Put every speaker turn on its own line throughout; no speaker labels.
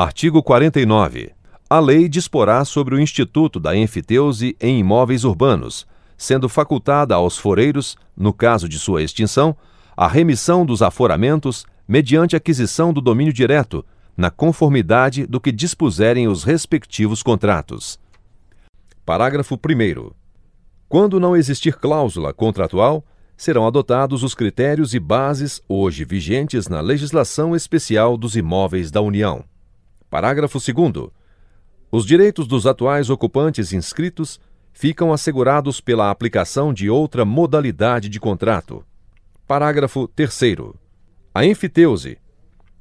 Artigo 49. A lei disporá sobre o Instituto da Enfiteuse em imóveis urbanos, sendo facultada aos foreiros, no caso de sua extinção, a remissão dos aforamentos mediante aquisição do domínio direto, na conformidade do que dispuserem os respectivos contratos. Parágrafo 1. Quando não existir cláusula contratual, serão adotados os critérios e bases hoje vigentes na legislação especial dos imóveis da União. Parágrafo 2. Os direitos dos atuais ocupantes inscritos ficam assegurados pela aplicação de outra modalidade de contrato. Parágrafo 3. A enfiteuse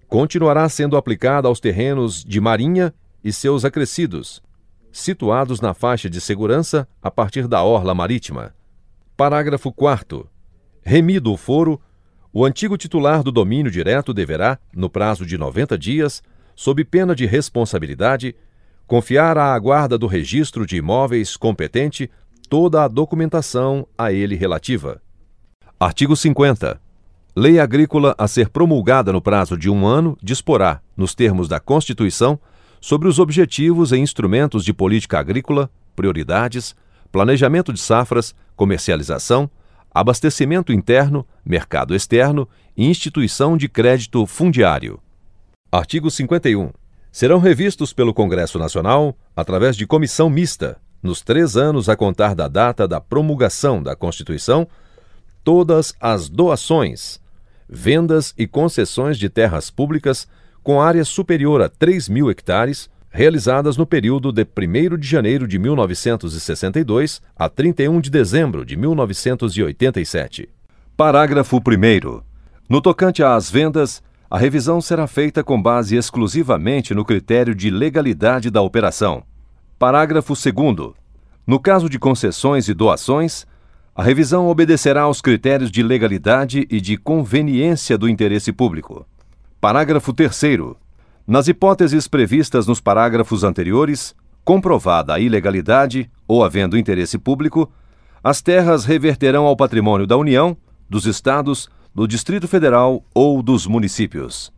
continuará sendo aplicada aos terrenos de marinha e seus acrescidos, situados na faixa de segurança a partir da orla marítima. Parágrafo 4. Remido o foro, o antigo titular do domínio direto deverá, no prazo de 90 dias, sob pena de responsabilidade, confiar à guarda do registro de imóveis competente toda a documentação a ele relativa. Artigo 50. Lei agrícola a ser promulgada no prazo de um ano disporá, nos termos da Constituição, sobre os objetivos e instrumentos de política agrícola, prioridades, planejamento de safras, comercialização, abastecimento interno, mercado externo e instituição de crédito fundiário. Artigo 51. Serão revistos pelo Congresso Nacional, através de comissão mista, nos três anos a contar da data da promulgação da Constituição, todas as doações, vendas e concessões de terras públicas com área superior a 3 mil hectares, realizadas no período de 1 de janeiro de 1962 a 31 de dezembro de 1987. Parágrafo 1. No tocante às vendas, a revisão será feita com base exclusivamente no critério de legalidade da operação. Parágrafo 2. No caso de concessões e doações, a revisão obedecerá aos critérios de legalidade e de conveniência do interesse público. Parágrafo 3. Nas hipóteses previstas nos parágrafos anteriores, comprovada a ilegalidade ou havendo interesse público, as terras reverterão ao patrimônio da União, dos Estados, do Distrito Federal ou dos municípios.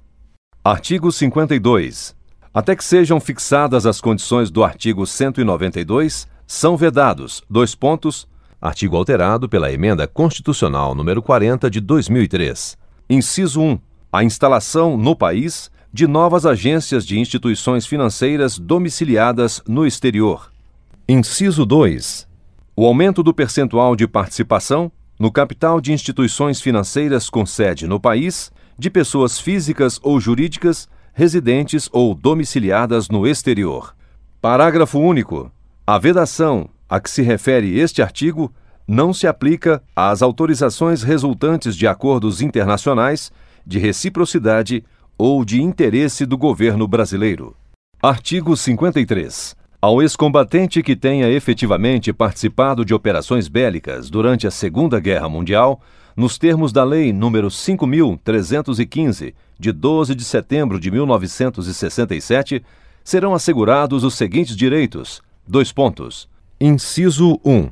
Artigo 52. Até que sejam fixadas as condições do artigo 192, são vedados: dois pontos. Artigo alterado pela Emenda Constitucional número 40 de 2003. Inciso 1. A instalação no país de novas agências de instituições financeiras domiciliadas no exterior. Inciso 2. O aumento do percentual de participação no capital de instituições financeiras com sede no país, de pessoas físicas ou jurídicas residentes ou domiciliadas no exterior. Parágrafo único. A vedação a que se refere este artigo não se aplica às autorizações resultantes de acordos internacionais de reciprocidade ou de interesse do governo brasileiro. Artigo 53. Ao ex-combatente que tenha efetivamente participado de operações bélicas durante a Segunda Guerra Mundial, nos termos da Lei nº 5.315, de 12 de setembro de 1967, serão assegurados os seguintes direitos: dois pontos. Inciso 1.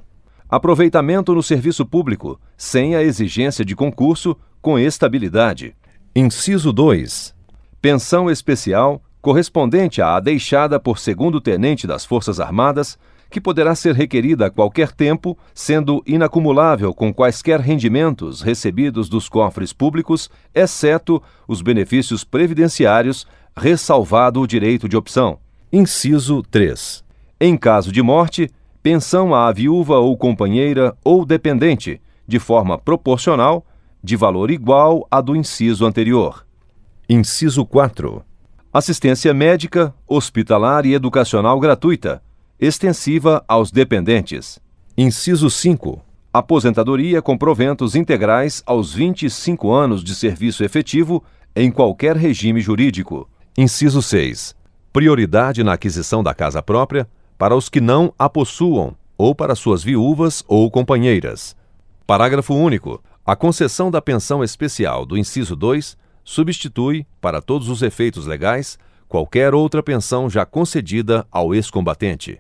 Aproveitamento no serviço público, sem a exigência de concurso, com estabilidade. Inciso 2. Pensão especial correspondente à deixada por segundo-tenente das Forças Armadas, que poderá ser requerida a qualquer tempo, sendo inacumulável com quaisquer rendimentos recebidos dos cofres públicos, exceto os benefícios previdenciários, ressalvado o direito de opção. Inciso 3. Em caso de morte, pensão à viúva ou companheira ou dependente, de forma proporcional, de valor igual à do inciso anterior. Inciso 4 assistência médica, hospitalar e educacional gratuita, extensiva aos dependentes. Inciso 5. Aposentadoria com proventos integrais aos 25 anos de serviço efetivo em qualquer regime jurídico. Inciso 6. Prioridade na aquisição da casa própria para os que não a possuam ou para suas viúvas ou companheiras. Parágrafo único. A concessão da pensão especial do inciso 2 substitui, para todos os efeitos legais, qualquer outra pensão já concedida ao ex-combatente.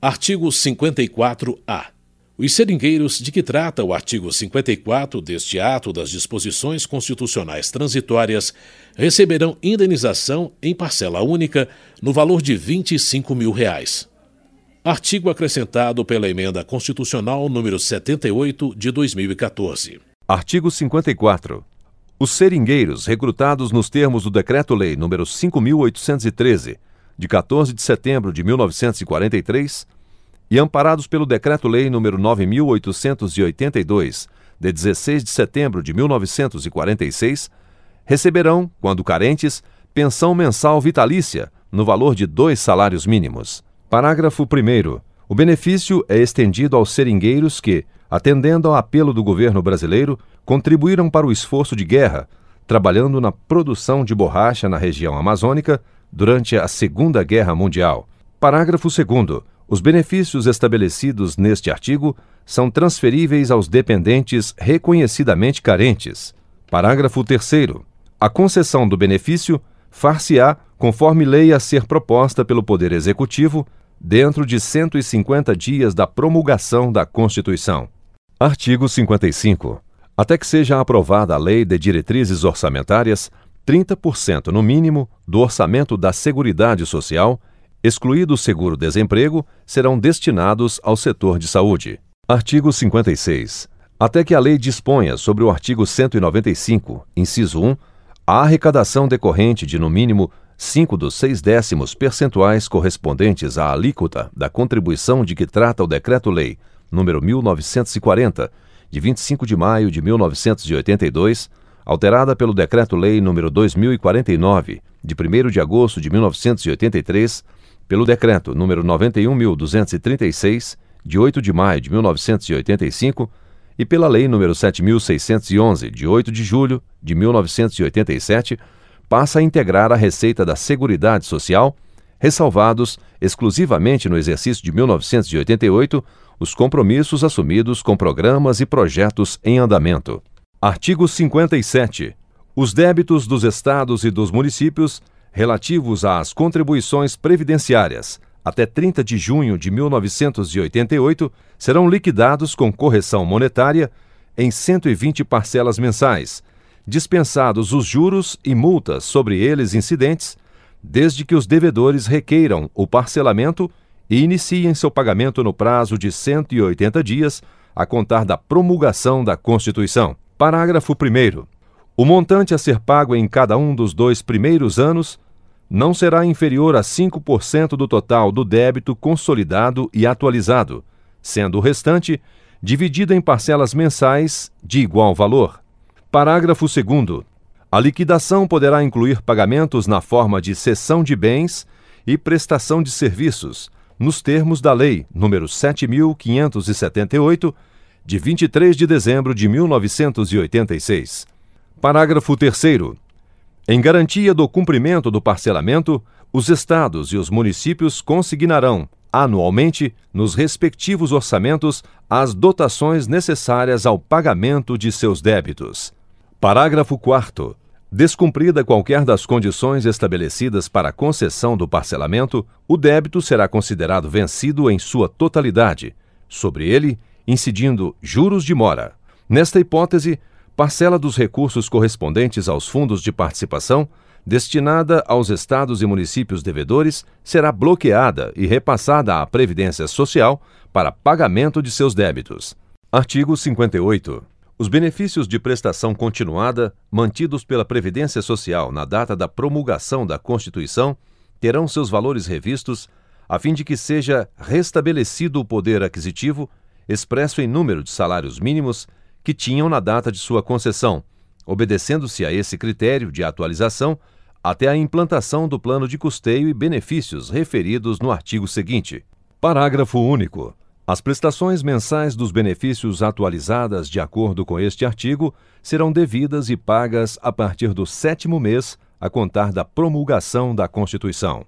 Artigo 54-A. Os seringueiros de que trata o artigo 54 deste ato das disposições constitucionais transitórias receberão indenização em parcela única no valor de 25 mil reais. Artigo acrescentado pela Emenda Constitucional número 78 de 2014.
Artigo 54. Os seringueiros recrutados nos termos do Decreto-Lei número 5.813, de 14 de setembro de 1943, e amparados pelo Decreto-Lei nº 9882, de 16 de setembro de 1946, receberão, quando carentes, pensão mensal vitalícia, no valor de dois salários mínimos. Parágrafo 1 O benefício é estendido aos seringueiros que, atendendo ao apelo do governo brasileiro, contribuíram para o esforço de guerra, trabalhando na produção de borracha na região amazônica durante a Segunda Guerra Mundial. Parágrafo 2 os benefícios estabelecidos neste artigo são transferíveis aos dependentes reconhecidamente carentes. Parágrafo 3. A concessão do benefício far-se-á conforme lei a ser proposta pelo Poder Executivo dentro de 150 dias da promulgação da Constituição. Artigo 55. Até que seja aprovada a Lei de Diretrizes Orçamentárias, 30% no mínimo do orçamento da Seguridade Social excluído o seguro-desemprego, serão destinados ao setor de saúde. Artigo 56. Até que a lei disponha sobre o artigo 195, inciso 1, a arrecadação decorrente de, no mínimo, cinco dos seis décimos percentuais correspondentes à alíquota da contribuição de que trata o Decreto-Lei número 1940, de 25 de maio de 1982, alterada pelo Decreto-Lei número 2049, de 1 de agosto de 1983, pelo Decreto número 91.236, de 8 de maio de 1985, e pela Lei número 7.611, de 8 de julho de 1987, passa a integrar a receita da Seguridade Social, ressalvados, exclusivamente no exercício de 1988, os compromissos assumidos com programas e projetos em andamento. Artigo 57. Os débitos dos estados e dos municípios relativos às contribuições previdenciárias até 30 de junho de 1988 serão liquidados com correção monetária em 120 parcelas mensais, dispensados os juros e multas sobre eles incidentes, desde que os devedores requeiram o parcelamento e iniciem seu pagamento no prazo de 180 dias a contar da promulgação da Constituição. Parágrafo 1. O montante a ser pago em cada um dos dois primeiros anos não será inferior a 5% do total do débito consolidado e atualizado, sendo o restante dividido em parcelas mensais de igual valor. Parágrafo 2. A liquidação poderá incluir pagamentos na forma de cessão de bens e prestação de serviços, nos termos da Lei nº 7578, de 23 de dezembro de 1986. Parágrafo 3 em garantia do cumprimento do parcelamento, os estados e os municípios consignarão, anualmente, nos respectivos orçamentos, as dotações necessárias ao pagamento de seus débitos. Parágrafo 4. Descumprida qualquer das condições estabelecidas para a concessão do parcelamento, o débito será considerado vencido em sua totalidade, sobre ele incidindo juros de mora. Nesta hipótese, parcela dos recursos correspondentes aos fundos de participação, destinada aos estados e municípios devedores, será bloqueada e repassada à Previdência Social para pagamento de seus débitos. Artigo 58. Os benefícios de prestação continuada mantidos pela Previdência Social na data da promulgação da Constituição terão seus valores revistos, a fim de que seja restabelecido o poder aquisitivo, expresso em número de salários mínimos que tinham na data de sua concessão, obedecendo-se a esse critério de atualização até a implantação do plano de custeio e benefícios referidos no artigo seguinte. Parágrafo único. As prestações mensais dos benefícios atualizadas de acordo com este artigo serão devidas e pagas a partir do sétimo mês a contar da promulgação da Constituição.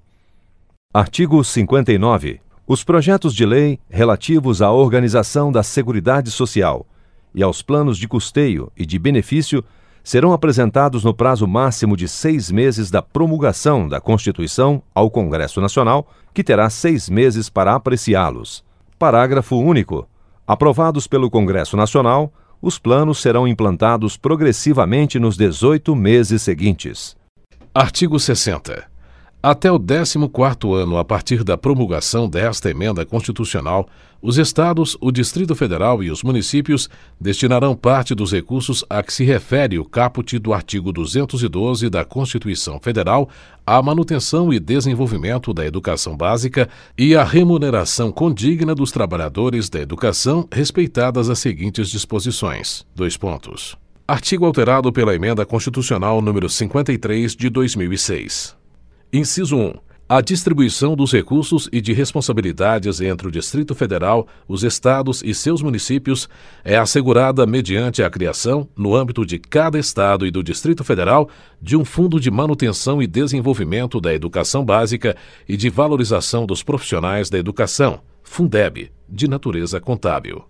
Artigo 59. Os projetos de lei relativos à organização da Seguridade Social e aos planos de custeio e de benefício serão apresentados no prazo máximo de seis meses da promulgação da Constituição ao Congresso Nacional, que terá seis meses para apreciá-los. Parágrafo único. Aprovados pelo Congresso Nacional, os planos serão implantados progressivamente nos 18 meses seguintes.
Artigo 60. Até o 14º ano a partir da promulgação desta emenda constitucional, os estados, o Distrito Federal e os municípios destinarão parte dos recursos a que se refere o caput do artigo 212 da Constituição Federal à manutenção e desenvolvimento da educação básica e à remuneração condigna dos trabalhadores da educação, respeitadas as seguintes disposições: dois pontos. Artigo alterado pela Emenda Constitucional número 53 de 2006. Inciso 1. A distribuição dos recursos e de responsabilidades entre o Distrito Federal, os estados e seus municípios é assegurada mediante a criação, no âmbito de cada estado e do Distrito Federal, de um Fundo de Manutenção e Desenvolvimento da Educação Básica e de Valorização dos Profissionais da Educação, Fundeb, de natureza contábil.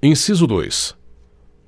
Inciso 2.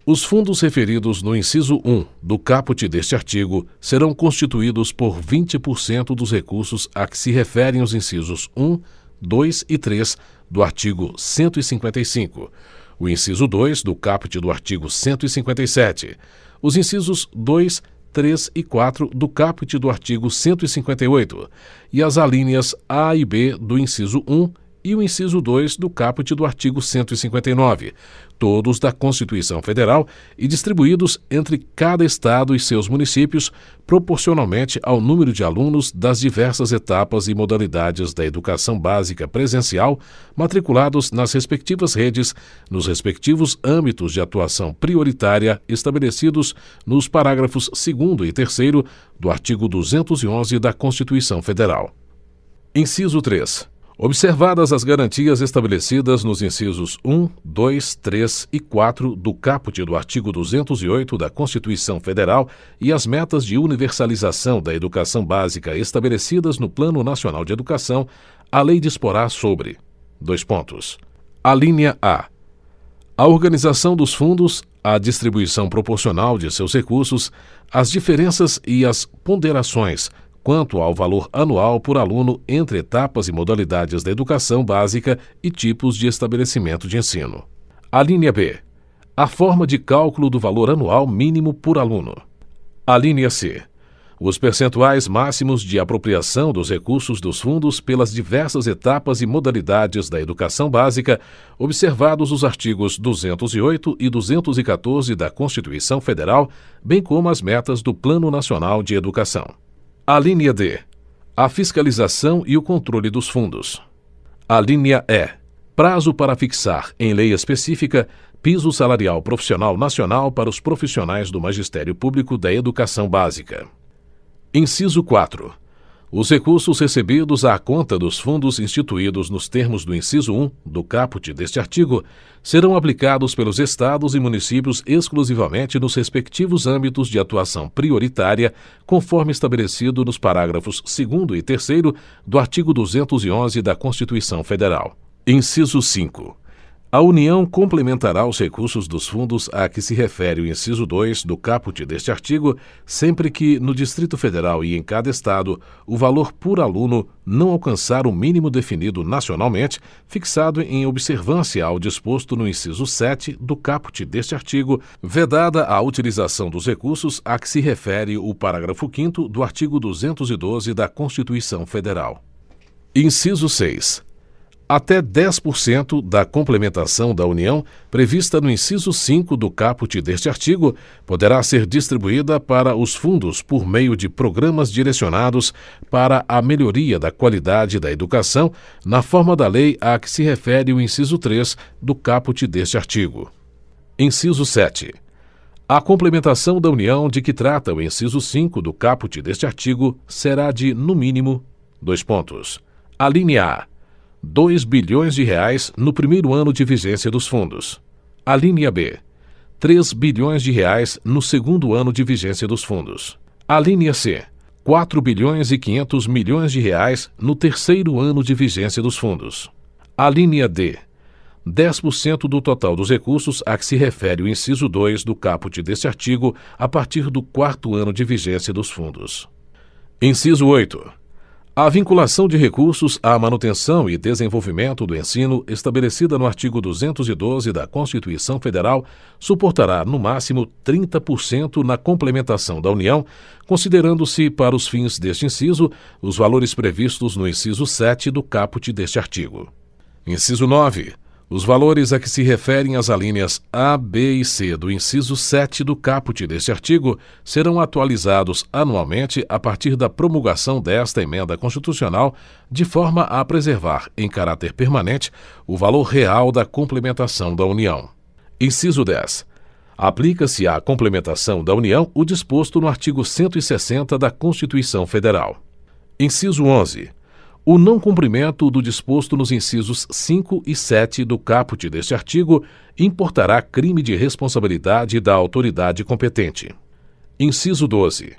Os fundos referidos no inciso 1 do caput deste artigo serão constituídos por 20% dos recursos a que se referem os incisos 1, 2 e 3 do artigo 155, o inciso 2 do caput do artigo 157, os incisos 2, 3 e 4 do caput do artigo 158 e as alíneas A e B do inciso 1 e o inciso 2 do caput do artigo 159, todos da Constituição Federal e distribuídos entre cada estado e seus municípios proporcionalmente ao número de alunos das diversas etapas e modalidades da educação básica presencial matriculados nas respectivas redes, nos respectivos âmbitos de atuação prioritária estabelecidos nos parágrafos 2 e 3 do artigo 211 da Constituição Federal. Inciso 3. Observadas as garantias estabelecidas nos incisos 1, 2, 3 e 4 do caput do artigo 208 da Constituição Federal e as metas de universalização da educação básica estabelecidas no Plano Nacional de Educação, a lei disporá sobre: dois pontos. A linha A. A organização dos fundos, a distribuição proporcional de seus recursos, as diferenças e as ponderações quanto ao valor anual por aluno entre etapas e modalidades da educação básica e tipos de estabelecimento de ensino. A linha B. A forma de cálculo do valor anual mínimo por aluno. A linha C. Os percentuais máximos de apropriação dos recursos dos fundos pelas diversas etapas e modalidades da educação básica, observados os artigos 208 e 214 da Constituição Federal, bem como as metas do Plano Nacional de Educação. A linha D. A fiscalização e o controle dos fundos. A linha E. Prazo para fixar, em lei específica, piso salarial profissional nacional para os profissionais do Magistério Público da Educação Básica. Inciso 4 os recursos recebidos à conta dos fundos instituídos nos termos do inciso 1 do caput deste artigo serão aplicados pelos estados e municípios exclusivamente nos respectivos âmbitos de atuação prioritária, conforme estabelecido nos parágrafos 2 e 3 do artigo 211 da Constituição Federal. Inciso 5. A União complementará os recursos dos fundos a que se refere o inciso 2 do caput deste artigo, sempre que, no Distrito Federal e em cada Estado, o valor por aluno não alcançar o mínimo definido nacionalmente, fixado em observância ao disposto no inciso 7 do caput deste artigo, vedada a utilização dos recursos a que se refere o parágrafo 5 do artigo 212 da Constituição Federal. Inciso 6 até 10% da complementação da União, prevista no inciso 5 do caput deste artigo, poderá ser distribuída para os fundos por meio de programas direcionados para a melhoria da qualidade da educação, na forma da lei a que se refere o inciso 3 do caput deste artigo. Inciso 7. A complementação da União de que trata o inciso 5 do caput deste artigo será de, no mínimo, dois pontos. A linha A 2 bilhões de reais no primeiro ano de vigência dos fundos. A linha B, 3 bilhões de reais no segundo ano de vigência dos fundos. A linha C, 4 bilhões e 500 milhões de reais no terceiro ano de vigência dos fundos. A linha D, 10% do total dos recursos a que se refere o inciso 2 do caput deste artigo a partir do quarto ano de vigência dos fundos. Inciso 8 A vinculação de recursos à manutenção e desenvolvimento do ensino, estabelecida no artigo 212 da Constituição Federal, suportará, no máximo, 30% na complementação da União, considerando-se, para os fins deste inciso, os valores previstos no inciso 7 do caput deste artigo. Inciso 9. Os valores a que se referem as alíneas A, B e C do inciso 7 do caput deste artigo serão atualizados anualmente a partir da promulgação desta emenda constitucional, de forma a preservar, em caráter permanente, o valor real da complementação da União. Inciso 10. Aplica-se à complementação da União o disposto no artigo 160 da Constituição Federal. Inciso 11 o não cumprimento do disposto nos incisos 5 e 7 do caput deste artigo importará crime de responsabilidade da autoridade competente. Inciso 12.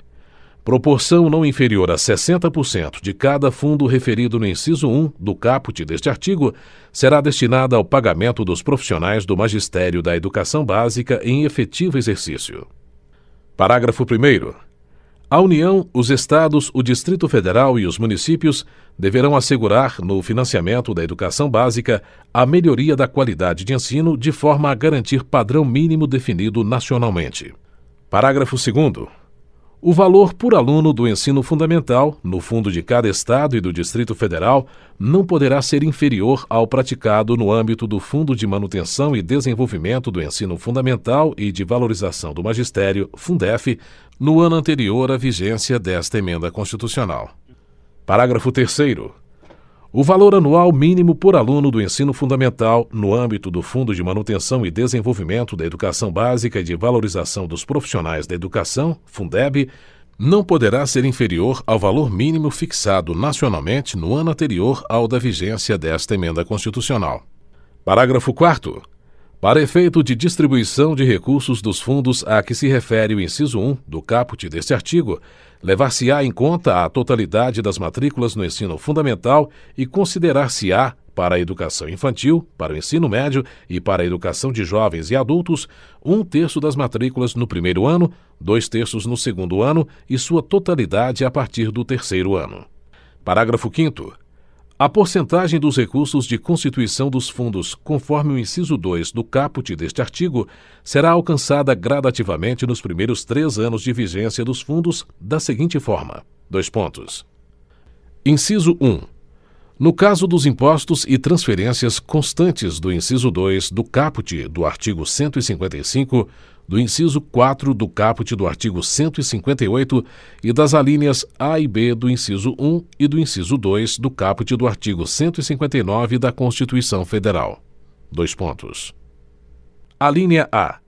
Proporção não inferior a 60% de cada fundo referido no inciso 1 do caput deste artigo será destinada ao pagamento dos profissionais do magistério da educação básica em efetivo exercício. Parágrafo 1. A União, os Estados, o Distrito Federal e os municípios deverão assegurar, no financiamento da educação básica, a melhoria da qualidade de ensino de forma a garantir padrão mínimo definido nacionalmente. Parágrafo 2. O valor por aluno do ensino fundamental, no fundo de cada Estado e do Distrito Federal, não poderá ser inferior ao praticado no âmbito do Fundo de Manutenção e Desenvolvimento do Ensino Fundamental e de Valorização do Magistério, Fundef, no ano anterior à vigência desta emenda constitucional. Parágrafo 3. O valor anual mínimo por aluno do ensino fundamental, no âmbito do Fundo de Manutenção e Desenvolvimento da Educação Básica e de Valorização dos Profissionais da Educação, Fundeb, não poderá ser inferior ao valor mínimo fixado nacionalmente no ano anterior ao da vigência desta emenda constitucional. Parágrafo 4. Para efeito de distribuição de recursos dos fundos a que se refere o inciso 1 do caput deste artigo, levar-se-á em conta a totalidade das matrículas no ensino fundamental e considerar-se-á, para a educação infantil, para o ensino médio e para a educação de jovens e adultos, um terço das matrículas no primeiro ano, dois terços no segundo ano e sua totalidade a partir do terceiro ano. Parágrafo 5. A porcentagem dos recursos de constituição dos fundos, conforme o inciso 2 do caput deste artigo, será alcançada gradativamente nos primeiros três anos de vigência dos fundos, da seguinte forma: dois pontos. Inciso 1. No caso dos impostos e transferências constantes do inciso 2 do caput do artigo 155, do inciso 4 do caput do artigo 158 e das alíneas A e B do inciso 1 e do inciso 2 do caput do artigo 159 da Constituição Federal. Dois pontos. A linha A.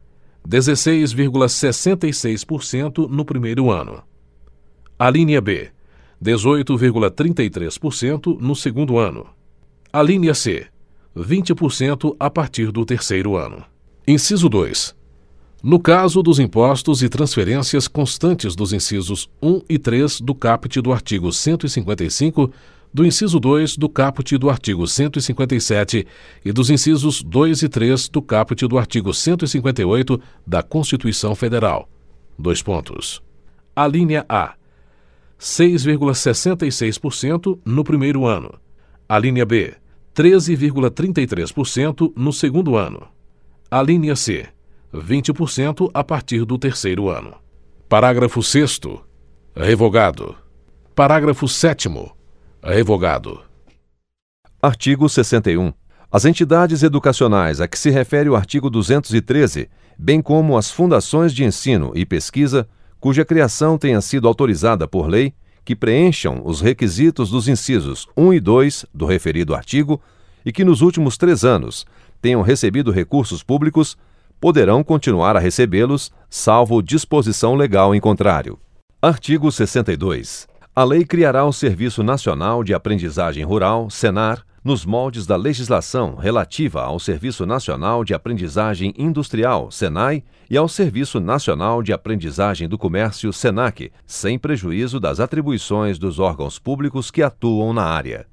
16,66% no primeiro ano. A linha B. 18,33% no segundo ano. A linha C. 20% a partir do terceiro ano. Inciso 2 no caso dos impostos e transferências constantes dos incisos 1 e 3 do caput do artigo 155, do inciso 2 do caput do artigo 157 e dos incisos 2 e 3 do caput do artigo 158 da Constituição Federal. Dois pontos. A linha A. 6,66% no primeiro ano. A linha B. 13,33% no segundo ano. A linha C 20% a partir do terceiro ano. Parágrafo 6. Revogado. Parágrafo 7. Revogado.
Artigo 61. As entidades educacionais a que se refere o artigo 213, bem como as fundações de ensino e pesquisa, cuja criação tenha sido autorizada por lei, que preencham os requisitos dos incisos 1 e 2 do referido artigo e que nos últimos três anos tenham recebido recursos públicos, poderão continuar a recebê-los, salvo disposição legal em contrário. Artigo 62. A lei criará o Serviço Nacional de Aprendizagem Rural, SENAR, nos moldes da legislação relativa ao Serviço Nacional de Aprendizagem Industrial, SENAI, e ao Serviço Nacional de Aprendizagem do Comércio, SENAC, sem prejuízo das atribuições dos órgãos públicos que atuam na área.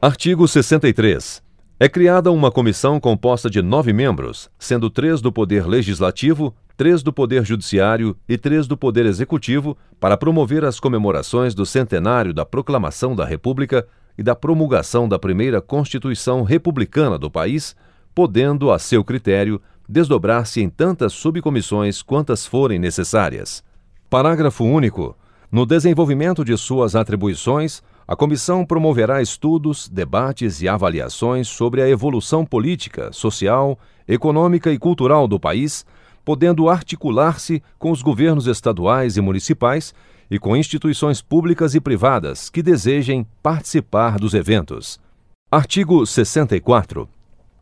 Artigo 63. É criada uma comissão composta de nove membros, sendo três do Poder Legislativo, três do Poder Judiciário e três do Poder Executivo para promover as comemorações do centenário da Proclamação da República e da promulgação da primeira Constituição Republicana do país, podendo, a seu critério, desdobrar-se em tantas subcomissões quantas forem necessárias. Parágrafo único. No desenvolvimento de suas atribuições, a comissão promoverá estudos, debates e avaliações sobre a evolução política, social, econômica e cultural do país, podendo articular-se com os governos estaduais e municipais e com instituições públicas e privadas que desejem participar dos eventos. Artigo 64.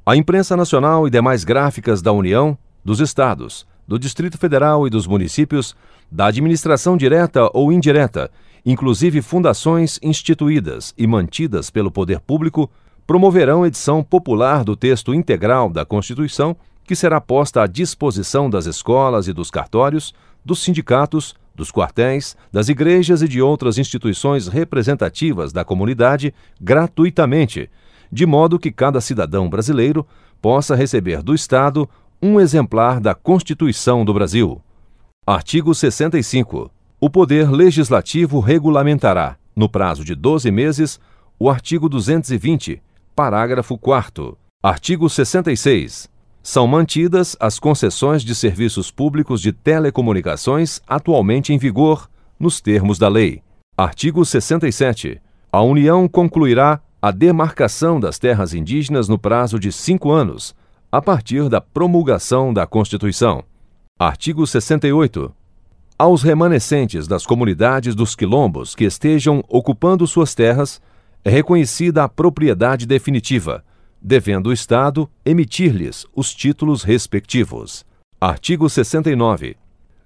A imprensa nacional e demais gráficas da União, dos Estados, do Distrito Federal e dos municípios, da administração direta ou indireta, inclusive fundações instituídas e mantidas pelo poder público, promoverão edição popular do texto integral da Constituição, que será posta à disposição das escolas e dos cartórios, dos sindicatos, dos quartéis, das igrejas e de outras instituições representativas da comunidade gratuitamente de modo que cada cidadão brasileiro possa receber do Estado um exemplar da Constituição do Brasil. Artigo 65. O Poder Legislativo regulamentará, no prazo de 12 meses, o artigo 220, parágrafo 4. Artigo 66. São mantidas as concessões de serviços públicos de telecomunicações atualmente em vigor, nos termos da lei. Artigo 67. A União concluirá a demarcação das terras indígenas no prazo de cinco anos, a partir da promulgação da Constituição. Artigo 68. Aos remanescentes das comunidades dos quilombos que estejam ocupando suas terras, é reconhecida a propriedade definitiva, devendo o Estado emitir-lhes os títulos respectivos. Artigo 69.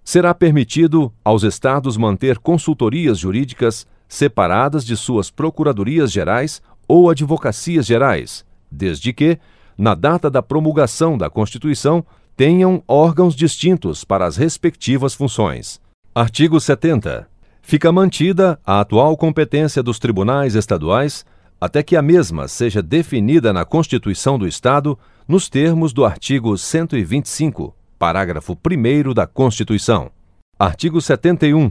Será permitido aos Estados manter consultorias jurídicas separadas de suas procuradorias gerais ou advocacias gerais, desde que, na data da promulgação da Constituição, tenham órgãos distintos para as respectivas funções. Artigo 70. Fica mantida a atual competência dos tribunais estaduais até que a mesma seja definida na Constituição do Estado nos termos do artigo 125, parágrafo 1 da Constituição. Artigo 71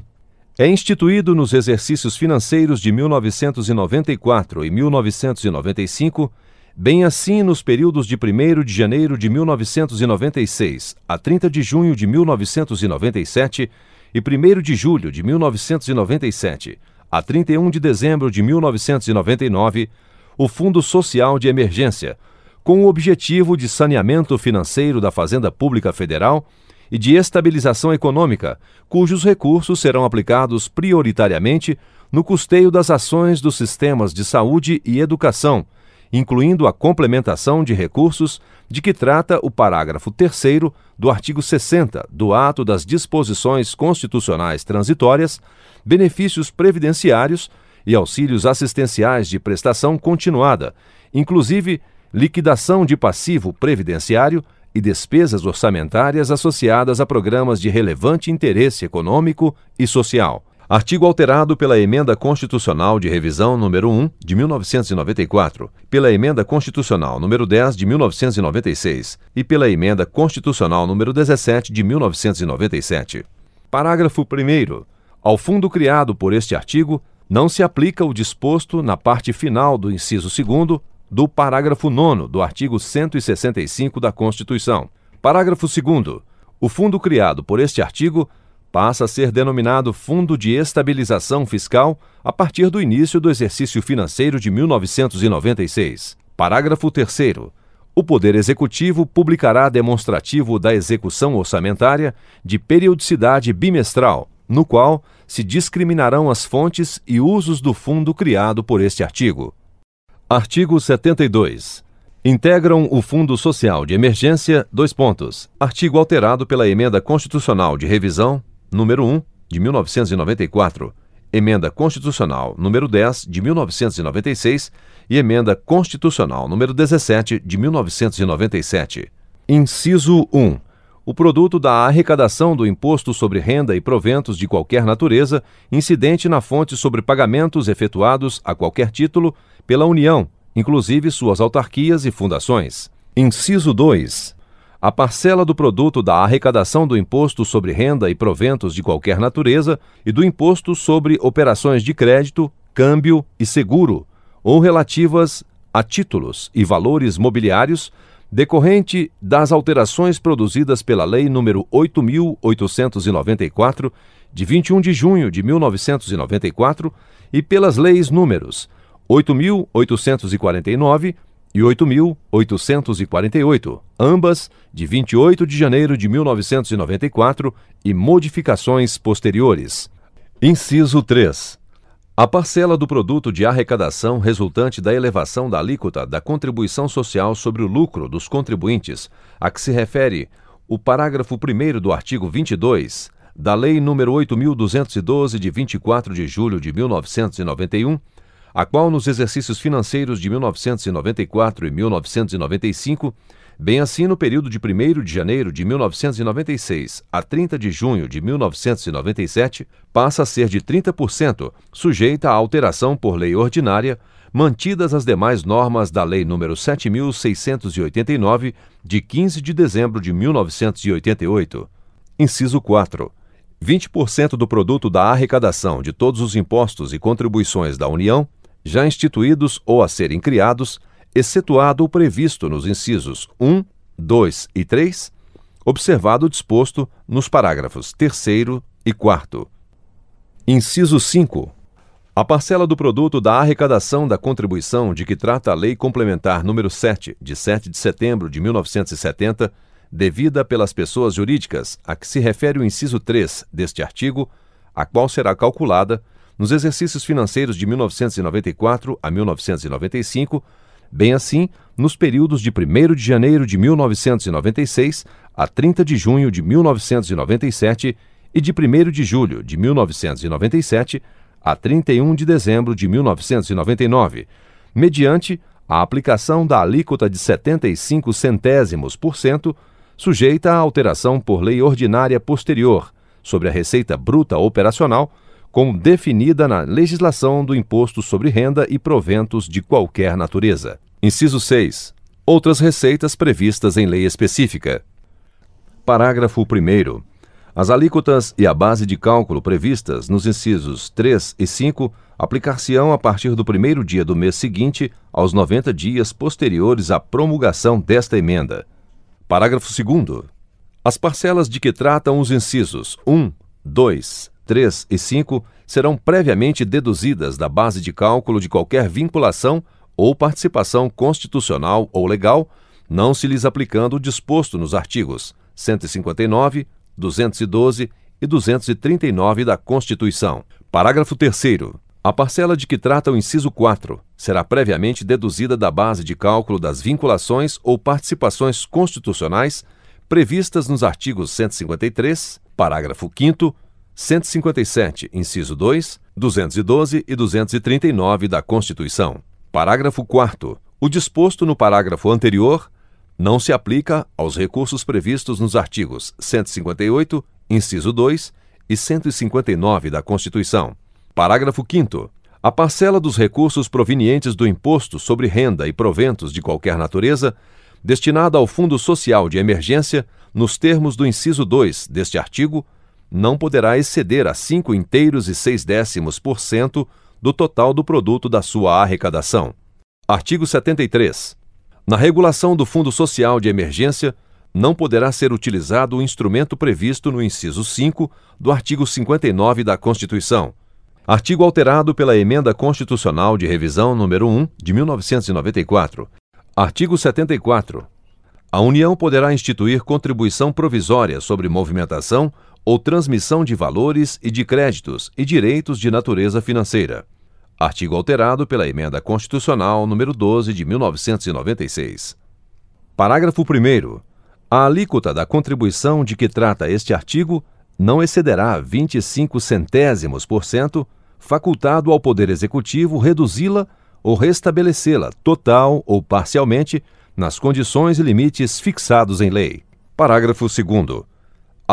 é instituído nos exercícios financeiros de 1994 e 1995, bem assim nos períodos de 1 de janeiro de 1996 a 30 de junho de 1997 e 1 de julho de 1997 a 31 de dezembro de 1999, o Fundo Social de Emergência, com o objetivo de saneamento financeiro da Fazenda Pública Federal e de estabilização econômica, cujos recursos serão aplicados prioritariamente no custeio das ações dos sistemas de saúde e educação, incluindo a complementação de recursos de que trata o parágrafo 3 do artigo 60 do Ato das Disposições Constitucionais Transitórias, benefícios previdenciários e auxílios assistenciais de prestação continuada, inclusive liquidação de passivo previdenciário e despesas orçamentárias associadas a programas de relevante interesse econômico e social. Artigo alterado pela Emenda Constitucional de Revisão número 1 de 1994, pela Emenda Constitucional número 10 de 1996 e pela Emenda Constitucional número 17 de 1997. Parágrafo 1 Ao fundo criado por este artigo não se aplica o disposto na parte final do inciso 2 do parágrafo 9 do artigo 165 da Constituição. Parágrafo 2. O fundo criado por este artigo passa a ser denominado Fundo de Estabilização Fiscal a partir do início do exercício financeiro de 1996. Parágrafo 3. O Poder Executivo publicará demonstrativo da execução orçamentária de periodicidade bimestral, no qual se discriminarão as fontes e usos do fundo criado por este artigo. Artigo 72. Integram o Fundo Social de Emergência, dois pontos. Artigo alterado pela Emenda Constitucional de Revisão, número 1, de 1994, Emenda Constitucional número 10, de 1996 e Emenda Constitucional número 17, de 1997. Inciso 1 o produto da arrecadação do imposto sobre renda e proventos de qualquer natureza incidente na fonte sobre pagamentos efetuados a qualquer título pela União, inclusive suas autarquias e fundações. Inciso 2. A parcela do produto da arrecadação do imposto sobre renda e proventos de qualquer natureza e do imposto sobre operações de crédito, câmbio e seguro, ou relativas a títulos e valores mobiliários, decorrente das alterações produzidas pela Lei nº 8.894, de 21 de junho de 1994, e pelas leis números 8.849 e 8.848, ambas de 28 de janeiro de 1994 e modificações posteriores. Inciso 3. A parcela do produto de arrecadação resultante da elevação da alíquota da contribuição social sobre o lucro dos contribuintes, a que se refere o parágrafo 1 do artigo 22 da Lei nº 8.212, de 24 de julho de 1991, a qual nos exercícios financeiros de 1994 e 1995, bem assim no período de 1 de janeiro de 1996 a 30 de junho de 1997, passa a ser de 30%, sujeita a alteração por lei ordinária, mantidas as demais normas da Lei nº 7689, de 15 de dezembro de 1988. Inciso 4. 20% do produto da arrecadação de todos os impostos e contribuições da União já instituídos ou a serem criados, excetuado o previsto nos incisos 1, 2 e 3, observado o disposto nos parágrafos 3 e 4. Inciso 5. A parcela do produto da arrecadação da contribuição de que trata a Lei Complementar número 7, de 7 de setembro de 1970, devida pelas pessoas jurídicas a que se refere o inciso 3 deste artigo, a qual será calculada nos exercícios financeiros de 1994 a 1995, bem assim nos períodos de 1 de janeiro de 1996 a 30 de junho de 1997 e de 1 de julho de 1997 a 31 de dezembro de 1999, mediante a aplicação da alíquota de 75 centésimos por cento, sujeita à alteração por lei ordinária posterior sobre a receita bruta operacional como definida na legislação do Imposto sobre Renda e Proventos de qualquer natureza. Inciso 6. Outras receitas previstas em lei específica. Parágrafo 1. As alíquotas e a base de cálculo previstas nos incisos 3 e 5 aplicar-se-ão a partir do primeiro dia do mês seguinte aos 90 dias posteriores à promulgação desta emenda. Parágrafo 2. As parcelas de que tratam os incisos 1, 2, 3 e 5 serão previamente deduzidas da base de cálculo de qualquer vinculação ou participação constitucional ou legal, não se lhes aplicando o disposto nos artigos 159, 212 e 239 da Constituição. Parágrafo 3. A parcela de que trata o inciso 4 será previamente deduzida da base de cálculo das vinculações ou participações constitucionais previstas nos artigos 153, parágrafo 5 157, inciso 2, 212 e 239 da Constituição. Parágrafo 4 O disposto no parágrafo anterior não se aplica aos recursos previstos nos artigos 158, inciso 2 e 159 da Constituição. Parágrafo 5 A parcela dos recursos provenientes do imposto sobre renda e proventos de qualquer natureza, destinada ao Fundo Social de Emergência, nos termos do inciso 2 deste artigo, não poderá exceder a cinco inteiros e seis décimos por cento do total do produto da sua arrecadação. Artigo 73. Na regulação do Fundo Social de Emergência, não poderá ser utilizado o instrumento previsto no inciso 5 do artigo 59 da Constituição. Artigo alterado pela Emenda Constitucional de Revisão número 1 de 1994. Artigo 74. A União poderá instituir contribuição provisória sobre movimentação ou transmissão de valores e de créditos e direitos de natureza financeira. Artigo alterado pela Emenda Constitucional número 12 de 1996. Parágrafo 1 A alíquota da contribuição de que trata este artigo não excederá 25 centésimos por cento, facultado ao Poder Executivo reduzi-la ou restabelecê-la total ou parcialmente nas condições e limites fixados em lei. Parágrafo 2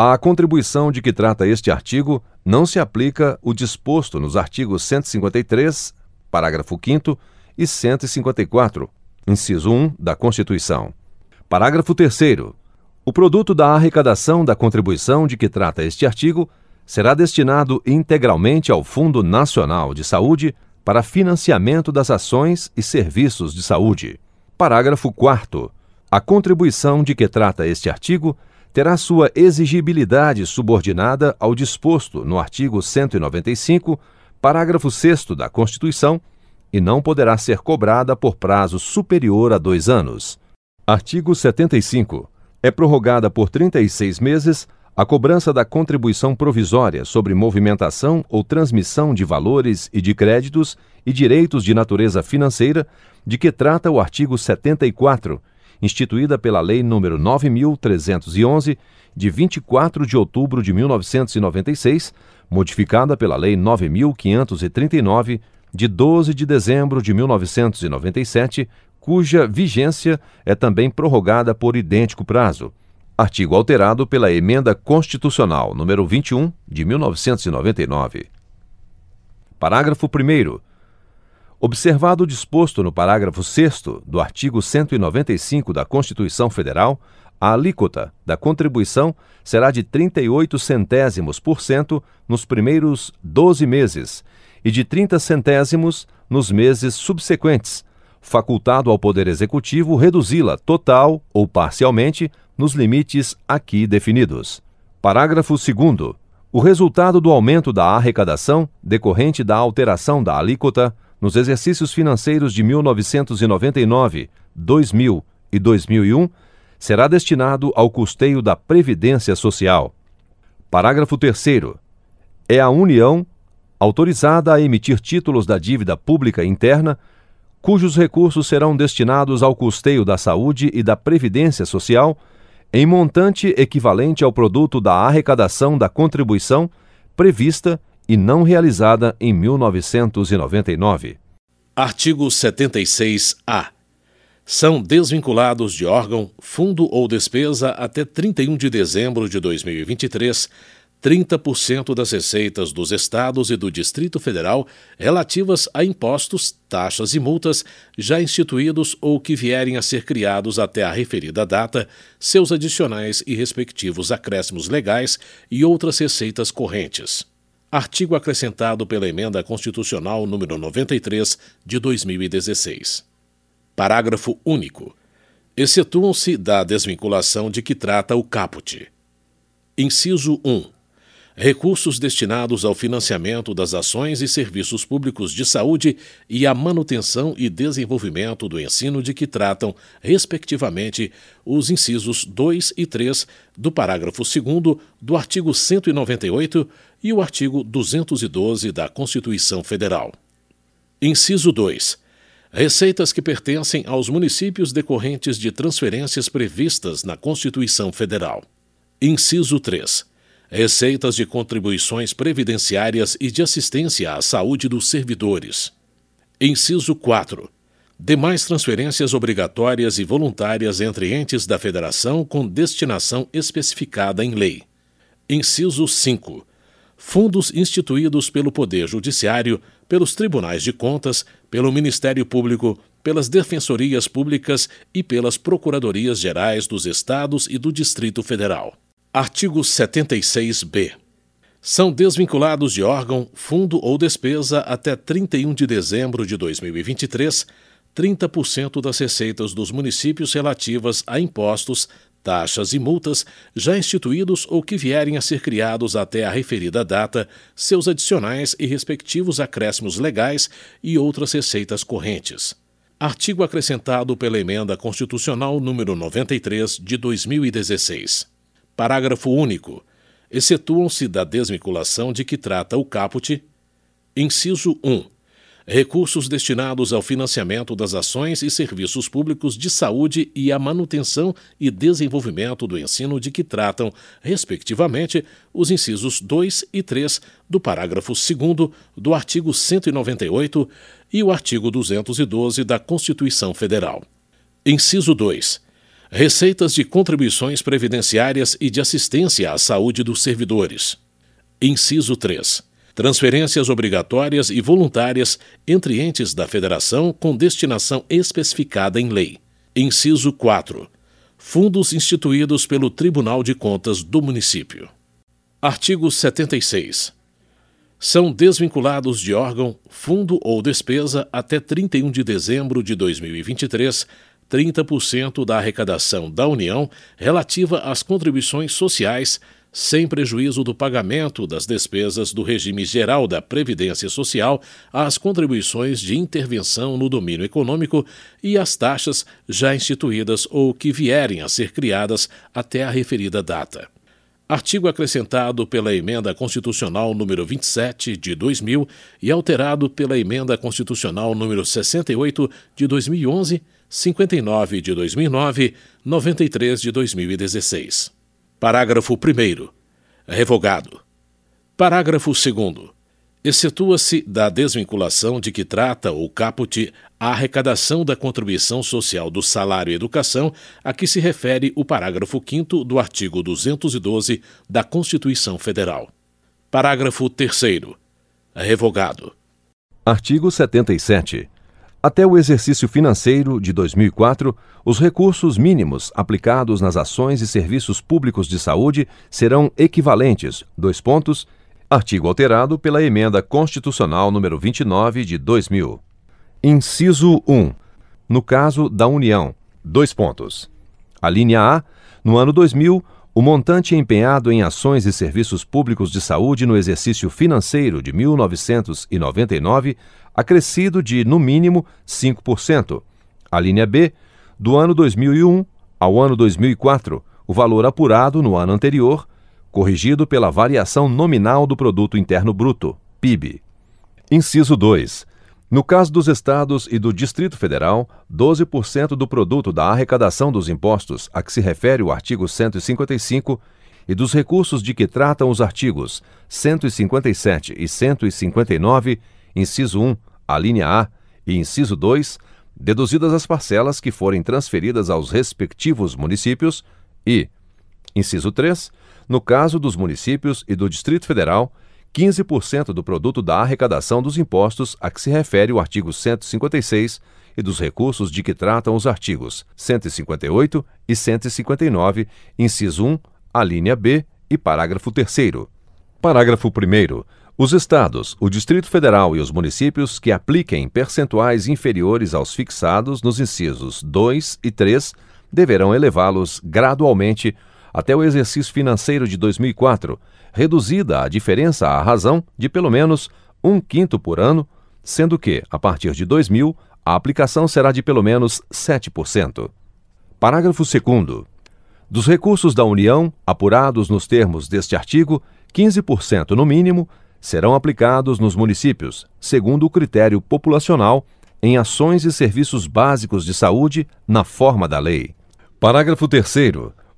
à contribuição de que trata este artigo não se aplica o disposto nos artigos 153, parágrafo 5 e 154, inciso 1 da Constituição. Parágrafo 3 O produto da arrecadação da contribuição de que trata este artigo será destinado integralmente ao Fundo Nacional de Saúde para financiamento das ações e serviços de saúde. Parágrafo 4. A contribuição de que trata este artigo terá sua exigibilidade subordinada ao disposto no artigo 195, parágrafo 6 da Constituição, e não poderá ser cobrada por prazo superior a dois anos. Artigo 75 é prorrogada por 36 meses a cobrança da contribuição provisória sobre movimentação ou transmissão de valores e de créditos e direitos de natureza financeira, de que trata o artigo 74, instituída pela Lei nº 9311, de 24 de outubro de 1996, modificada pela Lei 9539, de 12 de dezembro de 1997, cuja vigência é também prorrogada por idêntico prazo. Artigo alterado pela Emenda Constitucional número 21 de 1999. Parágrafo 1 Observado o disposto no parágrafo 6 do artigo 195 da Constituição Federal, a alíquota da contribuição será de 38 centésimos por cento nos primeiros 12 meses e de 30 centésimos nos meses subsequentes, facultado ao Poder Executivo reduzi-la total ou parcialmente nos limites aqui definidos. Parágrafo 2. O resultado do aumento da arrecadação decorrente da alteração da alíquota nos exercícios financeiros de 1999, 2000 e 2001 será destinado ao custeio da Previdência Social. Parágrafo 3. É a União autorizada a emitir títulos da dívida pública interna cujos recursos serão destinados ao custeio da saúde e da previdência social, em montante equivalente ao produto da arrecadação da contribuição prevista e não realizada em 1999.
Artigo 76-A. São desvinculados de órgão, fundo ou despesa até 31 de dezembro de 2023 30% das receitas dos estados e do Distrito Federal relativas a impostos, taxas e multas já instituídos ou que vierem a ser criados até a referida data, seus adicionais e respectivos acréscimos legais e outras receitas correntes. Artigo acrescentado pela Emenda Constitucional número 93 de 2016. Parágrafo único. Excetuam-se da desvinculação de que trata o caput. Inciso 1 recursos destinados ao financiamento das ações e serviços públicos de saúde e à manutenção e desenvolvimento do ensino de que tratam, respectivamente, os incisos 2 e 3 do parágrafo 2 do artigo 198 e o artigo 212 da Constituição Federal. Inciso 2. Receitas que pertencem aos municípios decorrentes de transferências previstas na Constituição Federal. Inciso 3 receitas de contribuições previdenciárias e de assistência à saúde dos servidores. Inciso 4. Demais transferências obrigatórias e voluntárias entre entes da Federação com destinação especificada em lei. Inciso 5. Fundos instituídos pelo Poder Judiciário, pelos Tribunais de Contas, pelo Ministério Público, pelas Defensorias Públicas e pelas Procuradorias Gerais dos Estados e do Distrito Federal. Artigo 76b. São desvinculados de órgão, fundo ou despesa até 31 de dezembro de 2023 30% das receitas dos municípios relativas a impostos, taxas e multas já instituídos ou que vierem a ser criados até a referida data, seus adicionais e respectivos acréscimos legais e outras receitas correntes. Artigo acrescentado pela Emenda Constitucional número 93 de 2016. Parágrafo único. Excetuam-se da desvinculação de que trata o caput. Inciso 1. Recursos destinados ao financiamento das ações e serviços públicos de saúde e à manutenção e desenvolvimento do ensino de que tratam, respectivamente, os incisos 2 e 3 do parágrafo 2 do artigo 198 e o artigo 212 da Constituição Federal. Inciso 2 receitas de contribuições previdenciárias e de assistência à saúde dos servidores. Inciso 3. Transferências obrigatórias e voluntárias entre entes da Federação com destinação especificada em lei. Inciso 4. fundos instituídos pelo Tribunal de Contas do município. Artigo 76. São desvinculados de órgão, fundo ou despesa até 31 de dezembro de 2023 30% da arrecadação da União relativa às contribuições sociais sem prejuízo do pagamento das despesas do regime geral da Previdência Social, às contribuições de intervenção no domínio econômico e às taxas já instituídas ou que vierem a ser criadas até a referida data. Artigo acrescentado pela Emenda Constitucional número 27 de 2000 e alterado pela Emenda Constitucional número 68 de 2011, 59 de 2009, 93 de 2016. Parágrafo 1. Revogado. Parágrafo 2. Excetua-se da desvinculação de que trata o caput a arrecadação da contribuição social do salário e educação a que se refere o parágrafo 5 do artigo 212 da Constituição Federal. Parágrafo 3. Revogado.
Artigo 77. Até o exercício financeiro de 2004, os recursos mínimos aplicados nas ações e serviços públicos de saúde serão equivalentes, dois pontos, artigo alterado pela emenda constitucional número 29 de 2000. Inciso 1. No caso da União, dois pontos. A linha A, no ano 2000, o montante empenhado em ações e serviços públicos de saúde no exercício financeiro de 1999 acrescido de, no mínimo, 5%. A linha B, do ano 2001 ao ano 2004, o valor apurado no ano anterior, corrigido pela variação nominal do Produto Interno Bruto, PIB. Inciso 2. No caso dos estados e do Distrito Federal, 12% do produto da arrecadação dos impostos a que se refere o artigo 155 e dos recursos de que tratam os artigos 157 e 159, inciso 1, a linha A e inciso 2, deduzidas as parcelas que forem transferidas aos respectivos municípios e, inciso 3, no caso dos municípios e do Distrito Federal, 15% do produto da arrecadação dos impostos a que se refere o artigo 156 e dos recursos de que tratam os artigos 158 e 159, inciso 1, a linha B e parágrafo 3 Parágrafo 1 os estados, o Distrito Federal e os municípios que apliquem percentuais inferiores aos fixados nos incisos 2 e 3 deverão elevá-los gradualmente até o exercício financeiro de 2004, reduzida a diferença à razão de pelo menos um quinto por ano, sendo que, a partir de 2000, a aplicação será de pelo menos 7%. Parágrafo 2. Dos recursos da União, apurados nos termos deste artigo, 15% no mínimo serão aplicados nos municípios, segundo o critério populacional, em ações e serviços básicos de saúde, na forma da lei. Parágrafo 3.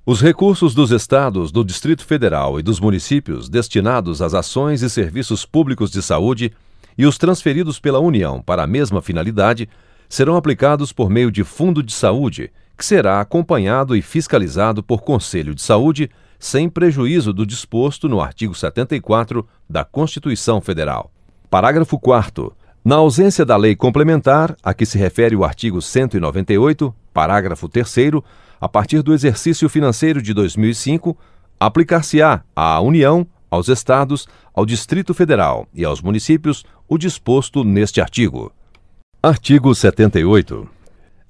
Os recursos dos estados, do Distrito Federal e dos municípios destinados às ações e serviços públicos de saúde e os transferidos pela União para a mesma finalidade serão aplicados por meio de Fundo de Saúde, que será acompanhado e fiscalizado por Conselho de Saúde sem prejuízo do disposto no artigo 74 da Constituição Federal. Parágrafo 4. Na ausência da lei complementar, a que se refere o artigo 198, parágrafo 3, a partir do exercício financeiro de 2005, aplicar-se-á à União, aos Estados, ao Distrito Federal e aos municípios o disposto neste artigo. Artigo 78.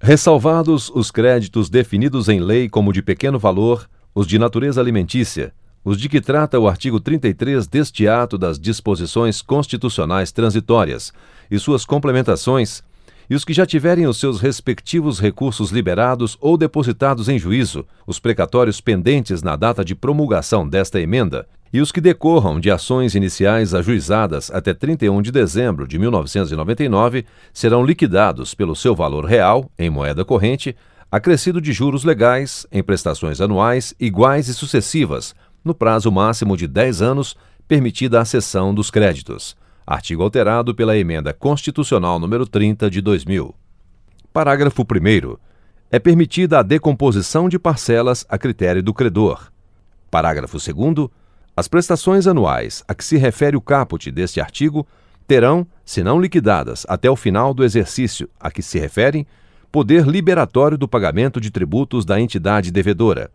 Ressalvados os créditos definidos em lei como de pequeno valor, os de natureza alimentícia, os de que trata o artigo 33 deste ato das disposições constitucionais transitórias e suas complementações, e os que já tiverem os seus respectivos recursos liberados ou depositados em juízo, os precatórios pendentes na data de promulgação desta emenda, e os que decorram de ações iniciais ajuizadas até 31 de dezembro de 1999, serão liquidados pelo seu valor real, em moeda corrente, acrescido de juros legais em prestações anuais iguais e sucessivas, no prazo máximo de 10 anos, permitida a cessão dos créditos. Artigo alterado pela Emenda Constitucional número 30 de 2000. Parágrafo 1 É permitida a decomposição de parcelas a critério do credor. Parágrafo 2 As prestações anuais a que se refere o caput deste artigo terão, se não liquidadas até o final do exercício a que se referem, poder liberatório do pagamento de tributos da entidade devedora.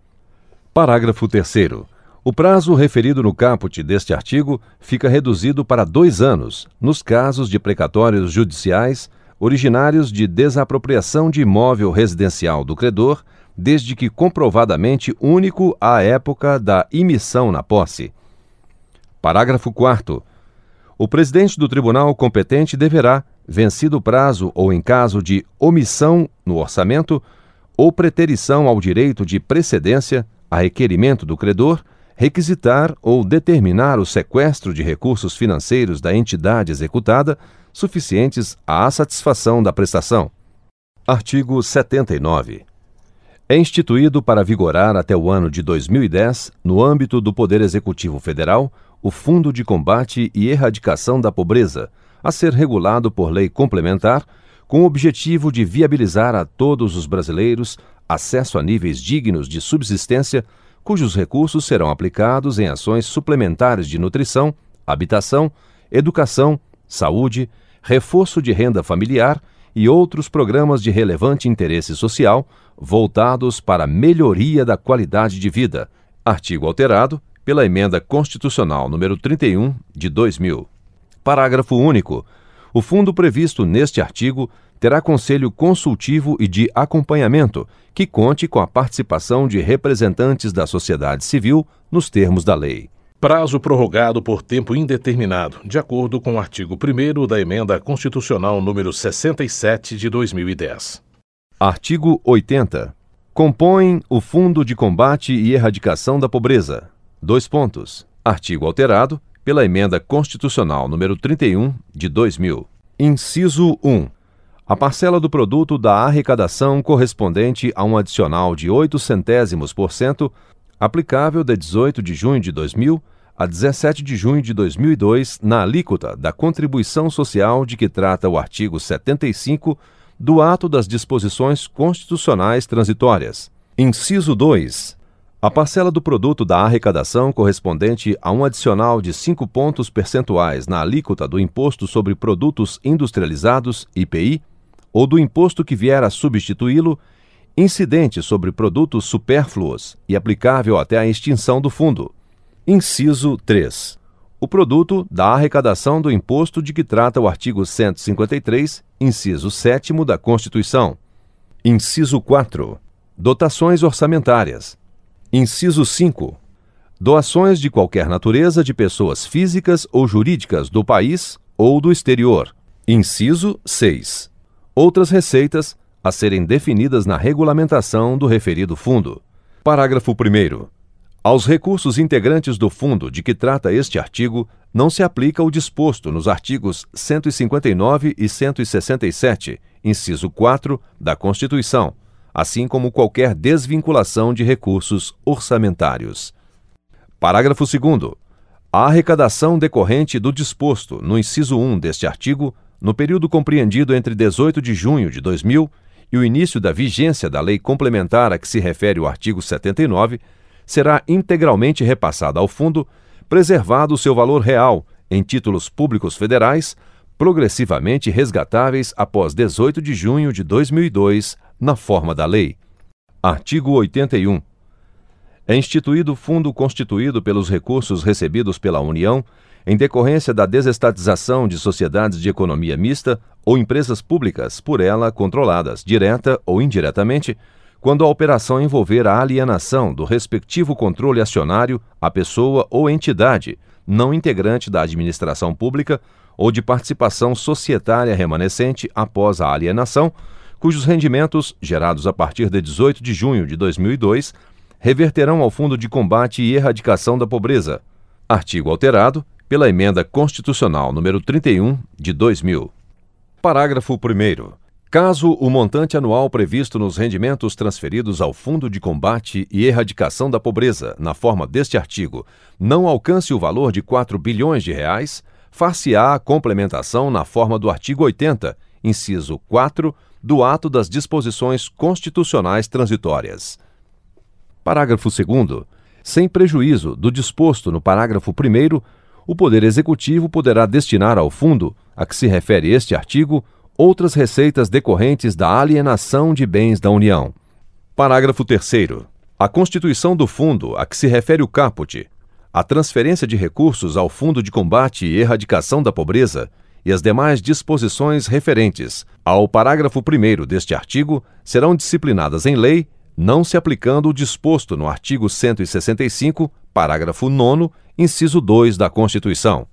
Parágrafo terceiro. O prazo referido no caput deste artigo fica reduzido para dois anos, nos casos de precatórios judiciais originários de desapropriação de imóvel residencial do credor, desde que comprovadamente único à época da imissão na posse. Parágrafo 4. O presidente do tribunal competente deverá, vencido o prazo ou em caso de omissão no orçamento ou preterição ao direito de precedência, a requerimento do credor, requisitar ou determinar o sequestro de recursos financeiros da entidade executada suficientes à satisfação da prestação. Artigo 79. É instituído para vigorar até o ano de 2010, no âmbito do Poder Executivo Federal, o Fundo de Combate e Erradicação da Pobreza, a ser regulado por lei complementar, com o objetivo de viabilizar a todos os brasileiros acesso a níveis dignos de subsistência, cujos recursos serão aplicados em ações suplementares de nutrição, habitação, educação, saúde, reforço de renda familiar e outros programas de relevante interesse social voltados para a melhoria da qualidade de vida. Artigo alterado pela Emenda Constitucional número 31 de 2000. Parágrafo único. O fundo previsto neste artigo terá conselho consultivo e de acompanhamento, que conte com a participação de representantes da sociedade civil nos termos da lei.
Prazo prorrogado por tempo indeterminado, de acordo com o artigo 1 da Emenda Constitucional número 67 de 2010.
Artigo 80. Compõem o Fundo de Combate e Erradicação da Pobreza. Dois pontos. Artigo alterado pela Emenda Constitucional número 31 de 2000. Inciso 1. A parcela do produto da arrecadação correspondente a um adicional de 8 centésimos por cento aplicável de 18 de junho de 2000 a 17 de junho de 2002 na alíquota da contribuição social de que trata o artigo 75 do ato das disposições constitucionais transitórias. Inciso 2. A parcela do produto da arrecadação correspondente a um adicional de 5 pontos percentuais na alíquota do Imposto sobre Produtos Industrializados, IPI, ou do imposto que vier a substituí-lo incidente sobre produtos supérfluos e aplicável até a extinção do fundo. Inciso 3. O produto da arrecadação do imposto de que trata o artigo 153, inciso 7 da Constituição. Inciso 4. Dotações orçamentárias. Inciso 5. Doações de qualquer natureza de pessoas físicas ou jurídicas do país ou do exterior. Inciso 6. Outras receitas a serem definidas na regulamentação do referido fundo. Parágrafo 1. Aos recursos integrantes do fundo de que trata este artigo, não se aplica o disposto nos artigos 159 e 167, inciso 4, da Constituição, assim como qualquer desvinculação de recursos orçamentários. Parágrafo 2. A arrecadação decorrente do disposto no inciso 1 deste artigo, no período compreendido entre 18 de junho de 2000 e o início da vigência da lei complementar a que se refere o artigo 79, será integralmente repassada ao fundo, preservado seu valor real em títulos públicos federais, progressivamente resgatáveis após 18 de junho de 2002, na forma da lei. Artigo 81. É instituído fundo constituído pelos recursos recebidos pela União em decorrência da desestatização de sociedades de economia mista ou empresas públicas por ela controladas, direta ou indiretamente, quando a operação envolver a alienação do respectivo controle acionário à pessoa ou entidade não integrante da administração pública ou de participação societária remanescente após a alienação, cujos rendimentos, gerados a partir de 18 de junho de 2002, reverterão ao Fundo de Combate e Erradicação da Pobreza. Artigo alterado pela Emenda Constitucional número 31 de 2000. Parágrafo 1 Caso o montante anual previsto nos rendimentos transferidos ao Fundo de Combate e Erradicação da Pobreza, na forma deste artigo, não alcance o valor de 4 bilhões de reais, far-se-á a complementação na forma do artigo 80, inciso 4, do ato das disposições constitucionais transitórias. Parágrafo 2 Sem prejuízo do disposto no parágrafo 1 o Poder Executivo poderá destinar ao fundo, a que se refere este artigo, outras receitas decorrentes da alienação de bens da União. Parágrafo 3 A constituição do fundo a que se refere o caput, a transferência de recursos ao Fundo de Combate e Erradicação da Pobreza e as demais disposições referentes ao parágrafo 1 deste artigo serão disciplinadas em lei, não se aplicando o disposto no artigo 165, parágrafo 9, inciso 2 da Constituição.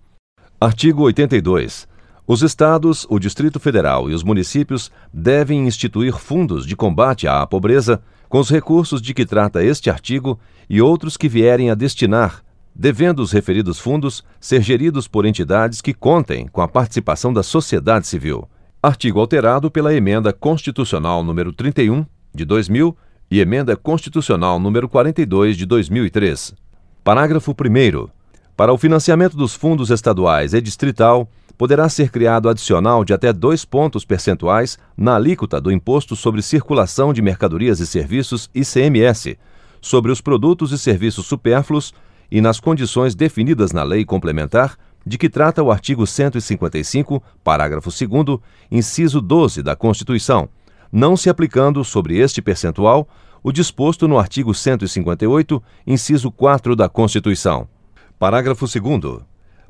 Artigo 82. Os estados, o Distrito Federal e os municípios devem instituir fundos de combate à pobreza com os recursos de que trata este artigo e outros que vierem a destinar, devendo os referidos fundos ser geridos por entidades que contem com a participação da sociedade civil. Artigo alterado pela Emenda Constitucional número 31 de 2000 e Emenda Constitucional número 42 de 2003. Parágrafo 1 Para o financiamento dos fundos estaduais e distrital, poderá ser criado adicional de até dois pontos percentuais na alíquota do Imposto sobre Circulação de Mercadorias e Serviços ICMS, sobre os produtos e serviços supérfluos e nas condições definidas na Lei Complementar de que trata o artigo 155, parágrafo 2, inciso 12 da Constituição, não se aplicando sobre este percentual o disposto no artigo 158, inciso 4 da Constituição. Parágrafo 2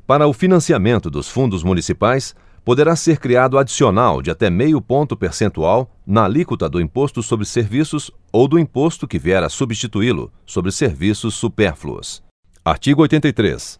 para o financiamento dos fundos municipais, poderá ser criado adicional de até meio ponto percentual na alíquota do Imposto sobre Serviços ou do imposto que vier a substituí-lo sobre serviços supérfluos. Artigo 83.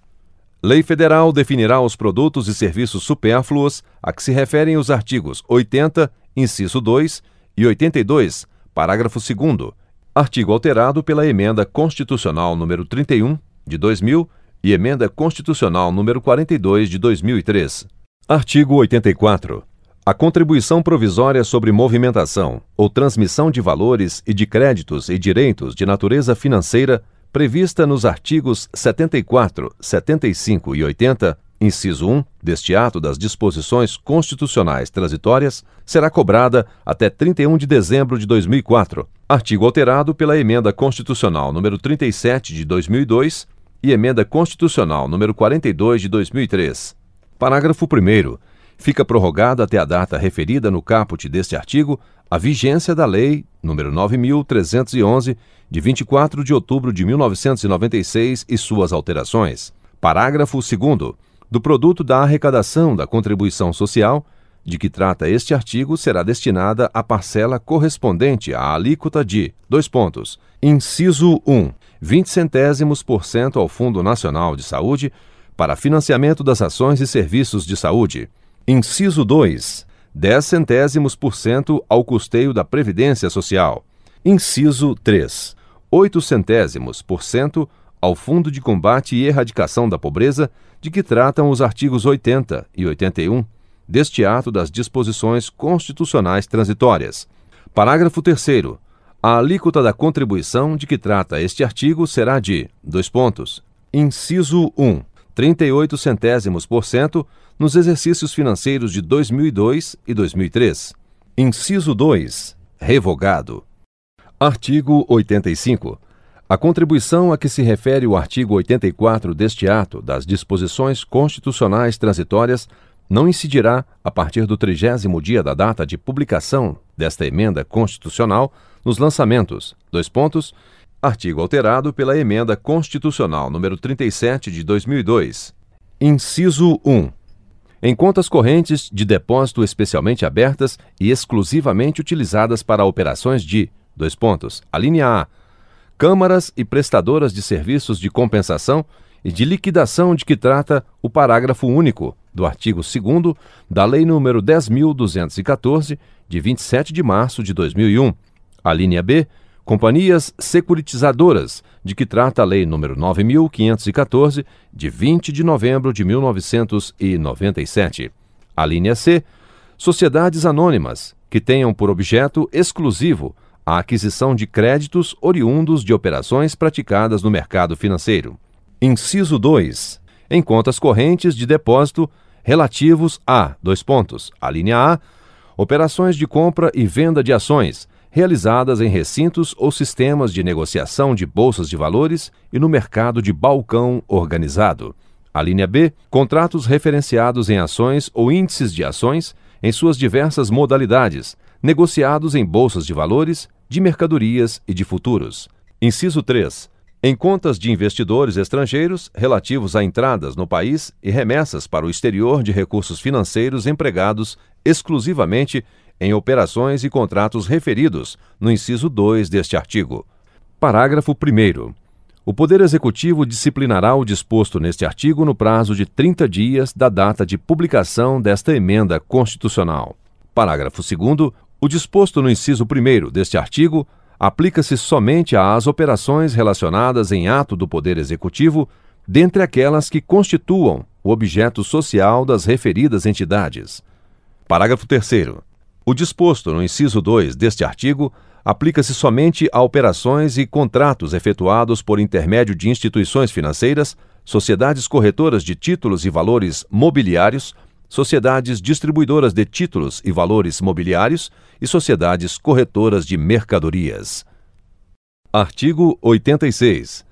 Lei Federal definirá os produtos e serviços supérfluos a que se referem os artigos 80, inciso 2 e 82, parágrafo 2 artigo alterado pela Emenda Constitucional número 31 de 2000 e Emenda Constitucional número 42 de 2003. Artigo 84. A contribuição provisória sobre movimentação ou transmissão de valores e de créditos e direitos de natureza financeira prevista nos artigos 74, 75 e 80, inciso 1, deste ato das disposições constitucionais transitórias, será cobrada até 31 de dezembro de 2004, artigo alterado pela Emenda Constitucional número 37 de 2002 e Emenda Constitucional número 42 de 2003. Parágrafo 1 Fica prorrogada até a data referida no caput deste artigo a vigência da Lei número 9311 de 24 de outubro de 1996 e suas alterações. Parágrafo 2 do produto da arrecadação da contribuição social de que trata este artigo será destinada a parcela correspondente à alíquota de dois pontos. Inciso 1 20 centésimos por cento ao Fundo Nacional de Saúde para financiamento das ações e serviços de saúde. Inciso 2. 10 centésimos por cento ao custeio da Previdência Social. Inciso 3. 8 centésimos por cento ao Fundo de Combate e Erradicação da Pobreza, de que tratam os artigos 80 e 81 deste ato das disposições constitucionais transitórias. Parágrafo 3 a alíquota da contribuição de que trata este artigo será de: dois pontos. Inciso 1. 38 centésimos por cento nos exercícios financeiros de 2002 e 2003. Inciso 2. Revogado. Artigo 85. A contribuição a que se refere o artigo 84 deste ato das disposições constitucionais transitórias não incidirá a partir do trigésimo dia da data de publicação desta emenda constitucional nos lançamentos. Dois pontos. Artigo alterado pela emenda constitucional número 37 de 2002. Inciso 1. Em contas correntes de depósito especialmente abertas e exclusivamente utilizadas para operações de dois pontos. A linha A. Câmaras e prestadoras de serviços de compensação e de liquidação de que trata o parágrafo único do artigo 2 da Lei nº 10.214, de 27 de março de 2001. A linha B, companhias securitizadoras, de que trata a Lei nº 9.514, de 20 de novembro de 1997. A linha C, sociedades anônimas, que tenham por objeto exclusivo a aquisição de créditos oriundos de operações praticadas no mercado financeiro. Inciso 2. Em contas correntes de depósito relativos a, dois pontos, a linha A, operações de compra e venda de ações, realizadas em recintos ou sistemas de negociação de bolsas de valores e no mercado de balcão organizado. A linha B, contratos referenciados em ações ou índices de ações em suas diversas modalidades, negociados em bolsas de valores, de mercadorias e de futuros. Inciso 3. Em contas de investidores estrangeiros relativos a entradas no país e remessas para o exterior de recursos financeiros empregados exclusivamente em operações e contratos referidos no inciso 2 deste artigo. Parágrafo 1. O Poder Executivo disciplinará o disposto neste artigo no prazo de 30 dias da data de publicação desta emenda constitucional. Parágrafo 2. O disposto no inciso 1 deste artigo aplica-se somente às operações relacionadas em ato do Poder Executivo, dentre aquelas que constituam o objeto social das referidas entidades. Parágrafo 3. O disposto no inciso 2 deste artigo aplica-se somente a operações e contratos efetuados por intermédio de instituições financeiras, sociedades corretoras de títulos e valores mobiliários, sociedades distribuidoras de títulos e valores mobiliários e sociedades corretoras de mercadorias. Artigo 86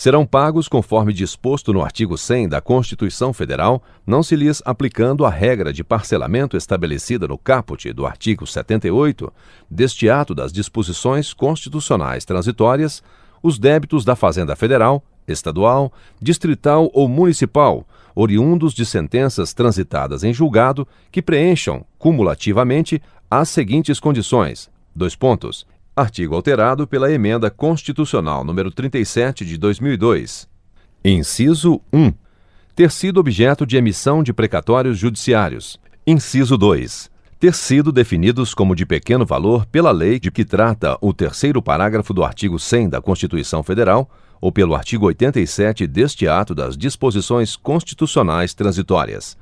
serão pagos conforme disposto no artigo 100 da Constituição Federal, não se lhes aplicando a regra de parcelamento estabelecida no caput do artigo 78 deste ato das disposições constitucionais transitórias, os débitos da Fazenda Federal, estadual, distrital ou municipal, oriundos de sentenças transitadas em julgado, que preencham, cumulativamente, as seguintes condições: dois pontos Artigo alterado pela Emenda Constitucional número 37 de 2002. Inciso 1. Ter sido objeto de emissão de precatórios judiciários. Inciso 2. Ter sido definidos como de pequeno valor pela lei de que trata o terceiro parágrafo do artigo 100 da Constituição Federal ou pelo artigo 87 deste ato das disposições constitucionais transitórias.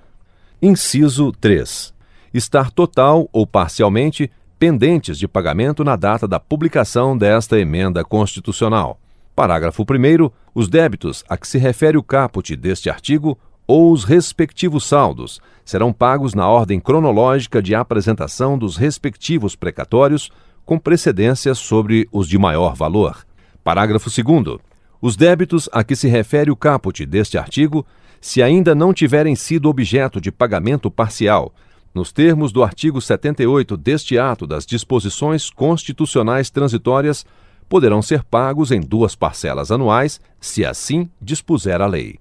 Inciso 3. Estar total ou parcialmente pendentes de pagamento na data da publicação desta emenda constitucional. Parágrafo 1. Os débitos a que se refere o caput deste artigo ou os respectivos saldos serão pagos na ordem cronológica de apresentação dos respectivos precatórios, com precedência sobre os de maior valor. Parágrafo 2. Os débitos a que se refere o caput deste artigo, se ainda não tiverem sido objeto de pagamento parcial, nos termos do artigo 78 deste ato das disposições constitucionais transitórias, poderão ser pagos em duas parcelas anuais, se assim dispuser a lei.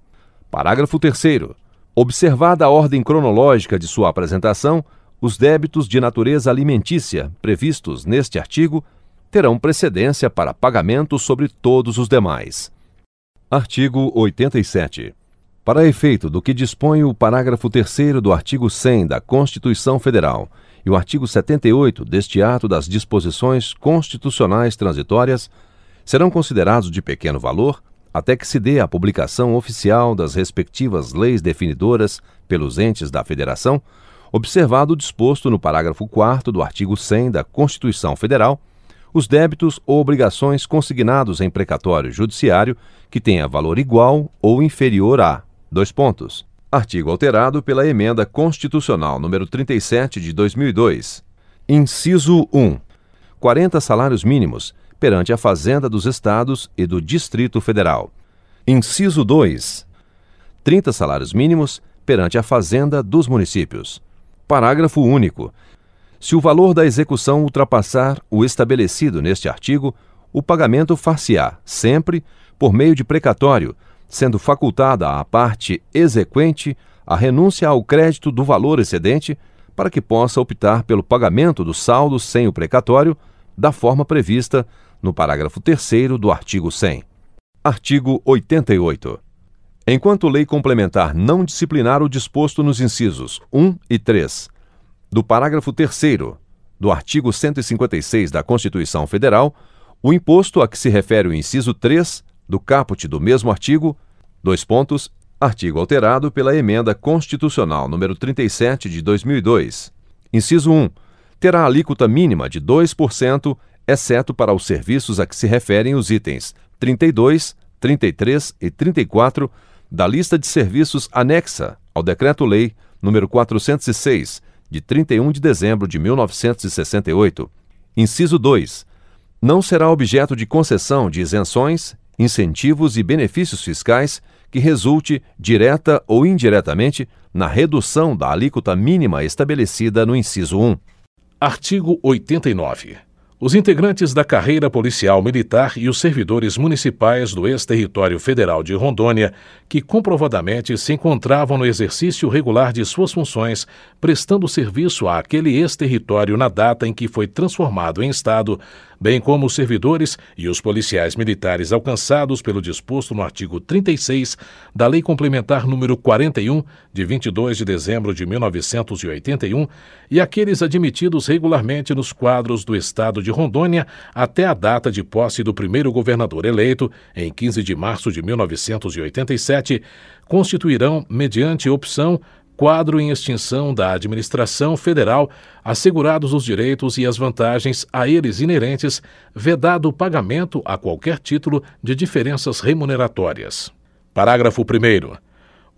Parágrafo 3. Observada a ordem cronológica de sua apresentação, os débitos de natureza alimentícia previstos neste artigo terão precedência para pagamento sobre todos os demais. Artigo 87. Para efeito do que dispõe o parágrafo 3 do artigo 100 da Constituição Federal e o artigo 78 deste ato das disposições constitucionais transitórias, serão considerados de pequeno valor até que se dê a publicação oficial das respectivas leis definidoras pelos entes da Federação, observado o disposto no parágrafo 4 do artigo 100 da Constituição Federal, os débitos ou obrigações consignados em precatório judiciário que tenha valor igual ou inferior a Dois pontos. Artigo alterado pela Emenda Constitucional número 37 de 2002. Inciso 1. 40 salários mínimos perante a Fazenda dos Estados e do Distrito Federal. Inciso 2. 30 salários mínimos perante a Fazenda dos municípios. Parágrafo único. Se o valor da execução ultrapassar o estabelecido neste artigo, o pagamento far-se-á, sempre, por meio de precatório, sendo facultada à parte exequente a renúncia ao crédito do valor excedente para que possa optar pelo pagamento do saldo sem o precatório, da forma prevista no parágrafo 3 do artigo 100. Artigo 88. Enquanto lei complementar não disciplinar o disposto nos incisos 1 e 3 do parágrafo 3 do artigo 156 da Constituição Federal, o imposto a que se refere o inciso 3 do caput do mesmo artigo, dois pontos, artigo alterado pela Emenda Constitucional número 37 de 2002. Inciso 1. Terá alíquota mínima de 2%, exceto para os serviços a que se referem os itens 32, 33 e 34 da lista de serviços anexa ao Decreto-Lei número 406, de 31 de dezembro de 1968. Inciso 2. Não será objeto de concessão de isenções incentivos e benefícios fiscais que resulte, direta ou indiretamente, na redução da alíquota mínima estabelecida no inciso 1.
Artigo 89. Os integrantes da carreira policial militar e os servidores municipais do ex-território federal de Rondônia, que comprovadamente se encontravam no exercício regular de suas funções, prestando serviço àquele ex-território na data em que foi transformado em Estado, bem como os servidores e os policiais militares alcançados pelo disposto no artigo 36 da Lei Complementar número 41, de 22 de dezembro de 1981, e aqueles admitidos regularmente nos quadros do Estado de Rondônia até a data de posse do primeiro governador eleito, em 15 de março de 1987, constituirão, mediante opção, quadro em extinção da administração federal, assegurados os direitos e as vantagens a eles inerentes, vedado o pagamento a qualquer título de diferenças remuneratórias. Parágrafo 1.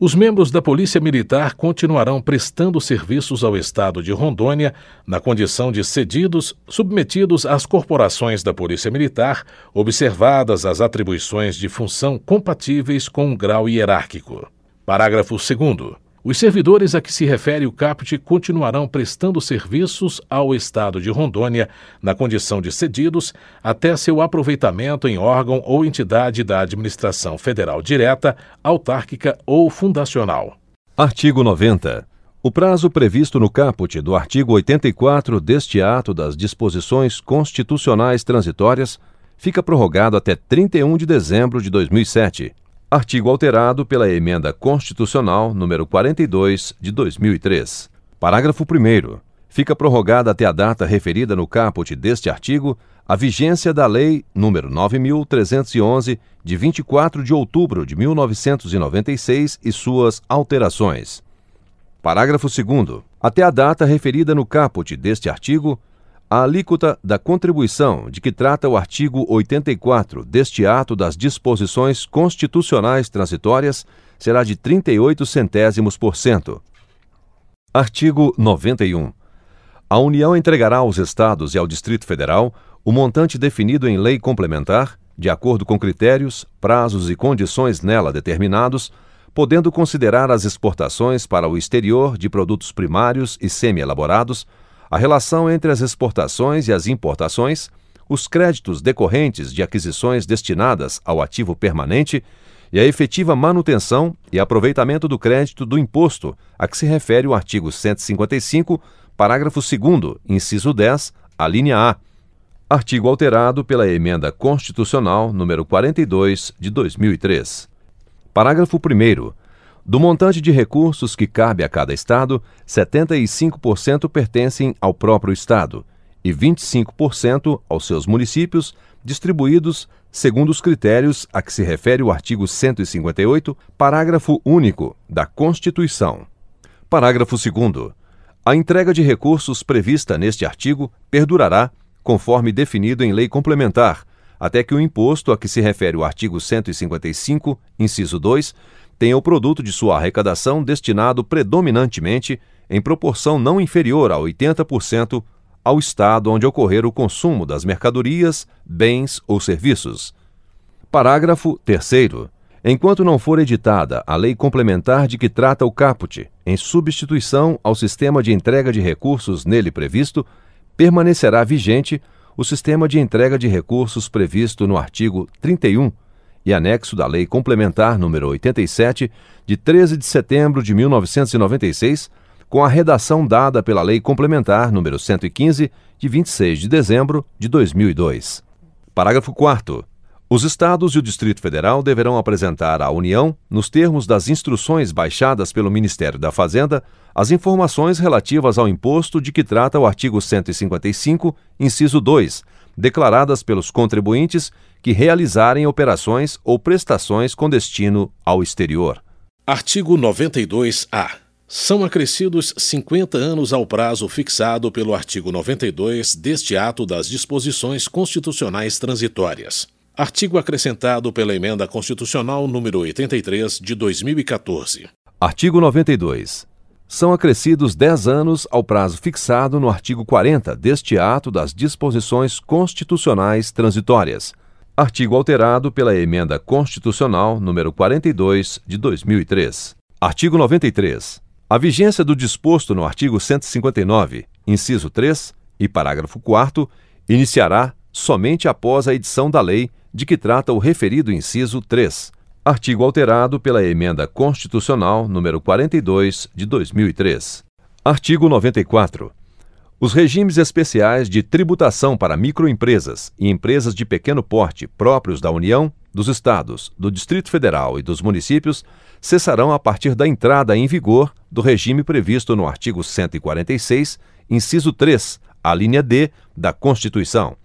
Os membros da Polícia Militar continuarão prestando serviços ao Estado de Rondônia na condição de cedidos, submetidos às corporações da Polícia Militar, observadas as atribuições de função compatíveis com um grau hierárquico. Parágrafo 2. Os servidores a que se refere o caput continuarão prestando serviços ao Estado de Rondônia, na condição de cedidos, até seu aproveitamento em órgão ou entidade da administração federal direta, autárquica ou fundacional.
Artigo 90. O prazo previsto no caput do artigo 84 deste ato das disposições constitucionais transitórias fica prorrogado até 31 de dezembro de 2007 Artigo alterado pela Emenda Constitucional número 42 de 2003. Parágrafo 1 Fica prorrogada até a data referida no caput deste artigo a vigência da Lei número 9311 de 24 de outubro de 1996 e suas alterações. Parágrafo 2 Até a data referida no caput deste artigo, a alíquota da contribuição de que trata o artigo 84 deste ato das disposições constitucionais transitórias será de 38 centésimos por cento. Artigo 91. A União entregará aos Estados e ao Distrito Federal o montante definido em lei complementar, de acordo com critérios, prazos e condições nela determinados, podendo considerar as exportações para o exterior de produtos primários e semi-elaborados a relação entre as exportações e as importações, os créditos decorrentes de aquisições destinadas ao ativo permanente e a efetiva manutenção e aproveitamento do crédito do imposto a que se refere o artigo 155, parágrafo 2, inciso 10, a linha A. Artigo alterado pela Emenda Constitucional número 42 de 2003. Parágrafo 1 do montante de recursos que cabe a cada Estado, 75% pertencem ao próprio Estado e 25% aos seus municípios, distribuídos segundo os critérios a que se refere o artigo 158, parágrafo único da Constituição. Parágrafo 2. A entrega de recursos prevista neste artigo perdurará, conforme definido em lei complementar, até que o imposto a que se refere o artigo 155, inciso 2, tenha o produto de sua arrecadação destinado predominantemente, em proporção não inferior a 80%, ao Estado onde ocorrer o consumo das mercadorias, bens ou serviços. Parágrafo 3. Enquanto não for editada a lei complementar de que trata o caput, em substituição ao sistema de entrega de recursos nele previsto, permanecerá vigente o sistema de entrega de recursos previsto no artigo 31 e anexo da Lei Complementar número 87, de 13 de setembro de 1996, com a redação dada pela Lei Complementar número 115, de 26 de dezembro de 2002. Parágrafo 4 os Estados e o Distrito Federal deverão apresentar à União, nos termos das instruções baixadas pelo Ministério da Fazenda, as informações relativas ao imposto de que trata o artigo 155, inciso 2, declaradas pelos contribuintes que realizarem operações ou prestações com destino ao exterior.
Artigo 92-A. São acrescidos 50 anos ao prazo fixado pelo artigo 92 deste ato das disposições constitucionais transitórias. Artigo acrescentado pela Emenda Constitucional número 83 de 2014.
Artigo 92 são acrescidos 10 anos ao prazo fixado no artigo 40 deste ato das disposições constitucionais transitórias. Artigo alterado pela Emenda Constitucional número 42 de 2003. Artigo 93. A vigência do disposto no artigo 159, inciso 3 e parágrafo 4 iniciará somente após a edição da lei de que trata o referido inciso 3. Artigo alterado pela Emenda Constitucional número 42 de 2003. Artigo 94. Os regimes especiais de tributação para microempresas e empresas de pequeno porte próprios da União, dos Estados, do Distrito Federal e dos municípios cessarão a partir da entrada em vigor do regime previsto no artigo 146, inciso 3, a linha D da Constituição.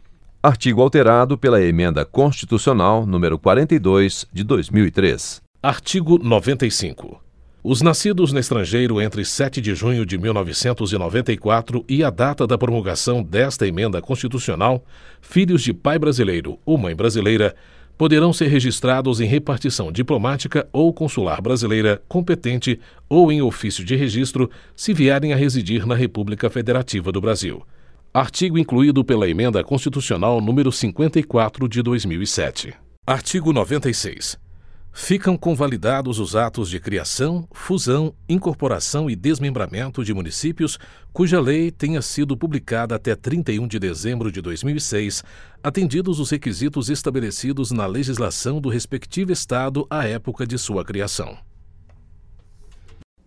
Artigo alterado pela Emenda Constitucional número 42 de 2003.
Artigo 95. Os nascidos no estrangeiro entre 7 de junho de 1994 e a data da promulgação desta emenda constitucional, filhos de pai brasileiro ou mãe brasileira, poderão ser registrados em repartição diplomática ou consular brasileira competente ou em ofício de registro se vierem a residir na República Federativa do Brasil. Artigo incluído pela Emenda Constitucional número 54 de 2007. Artigo 96 ficam convalidados os atos de criação, fusão, incorporação e desmembramento de municípios cuja lei tenha sido publicada até 31 de dezembro de 2006, atendidos os requisitos estabelecidos na legislação do respectivo Estado à época de sua criação.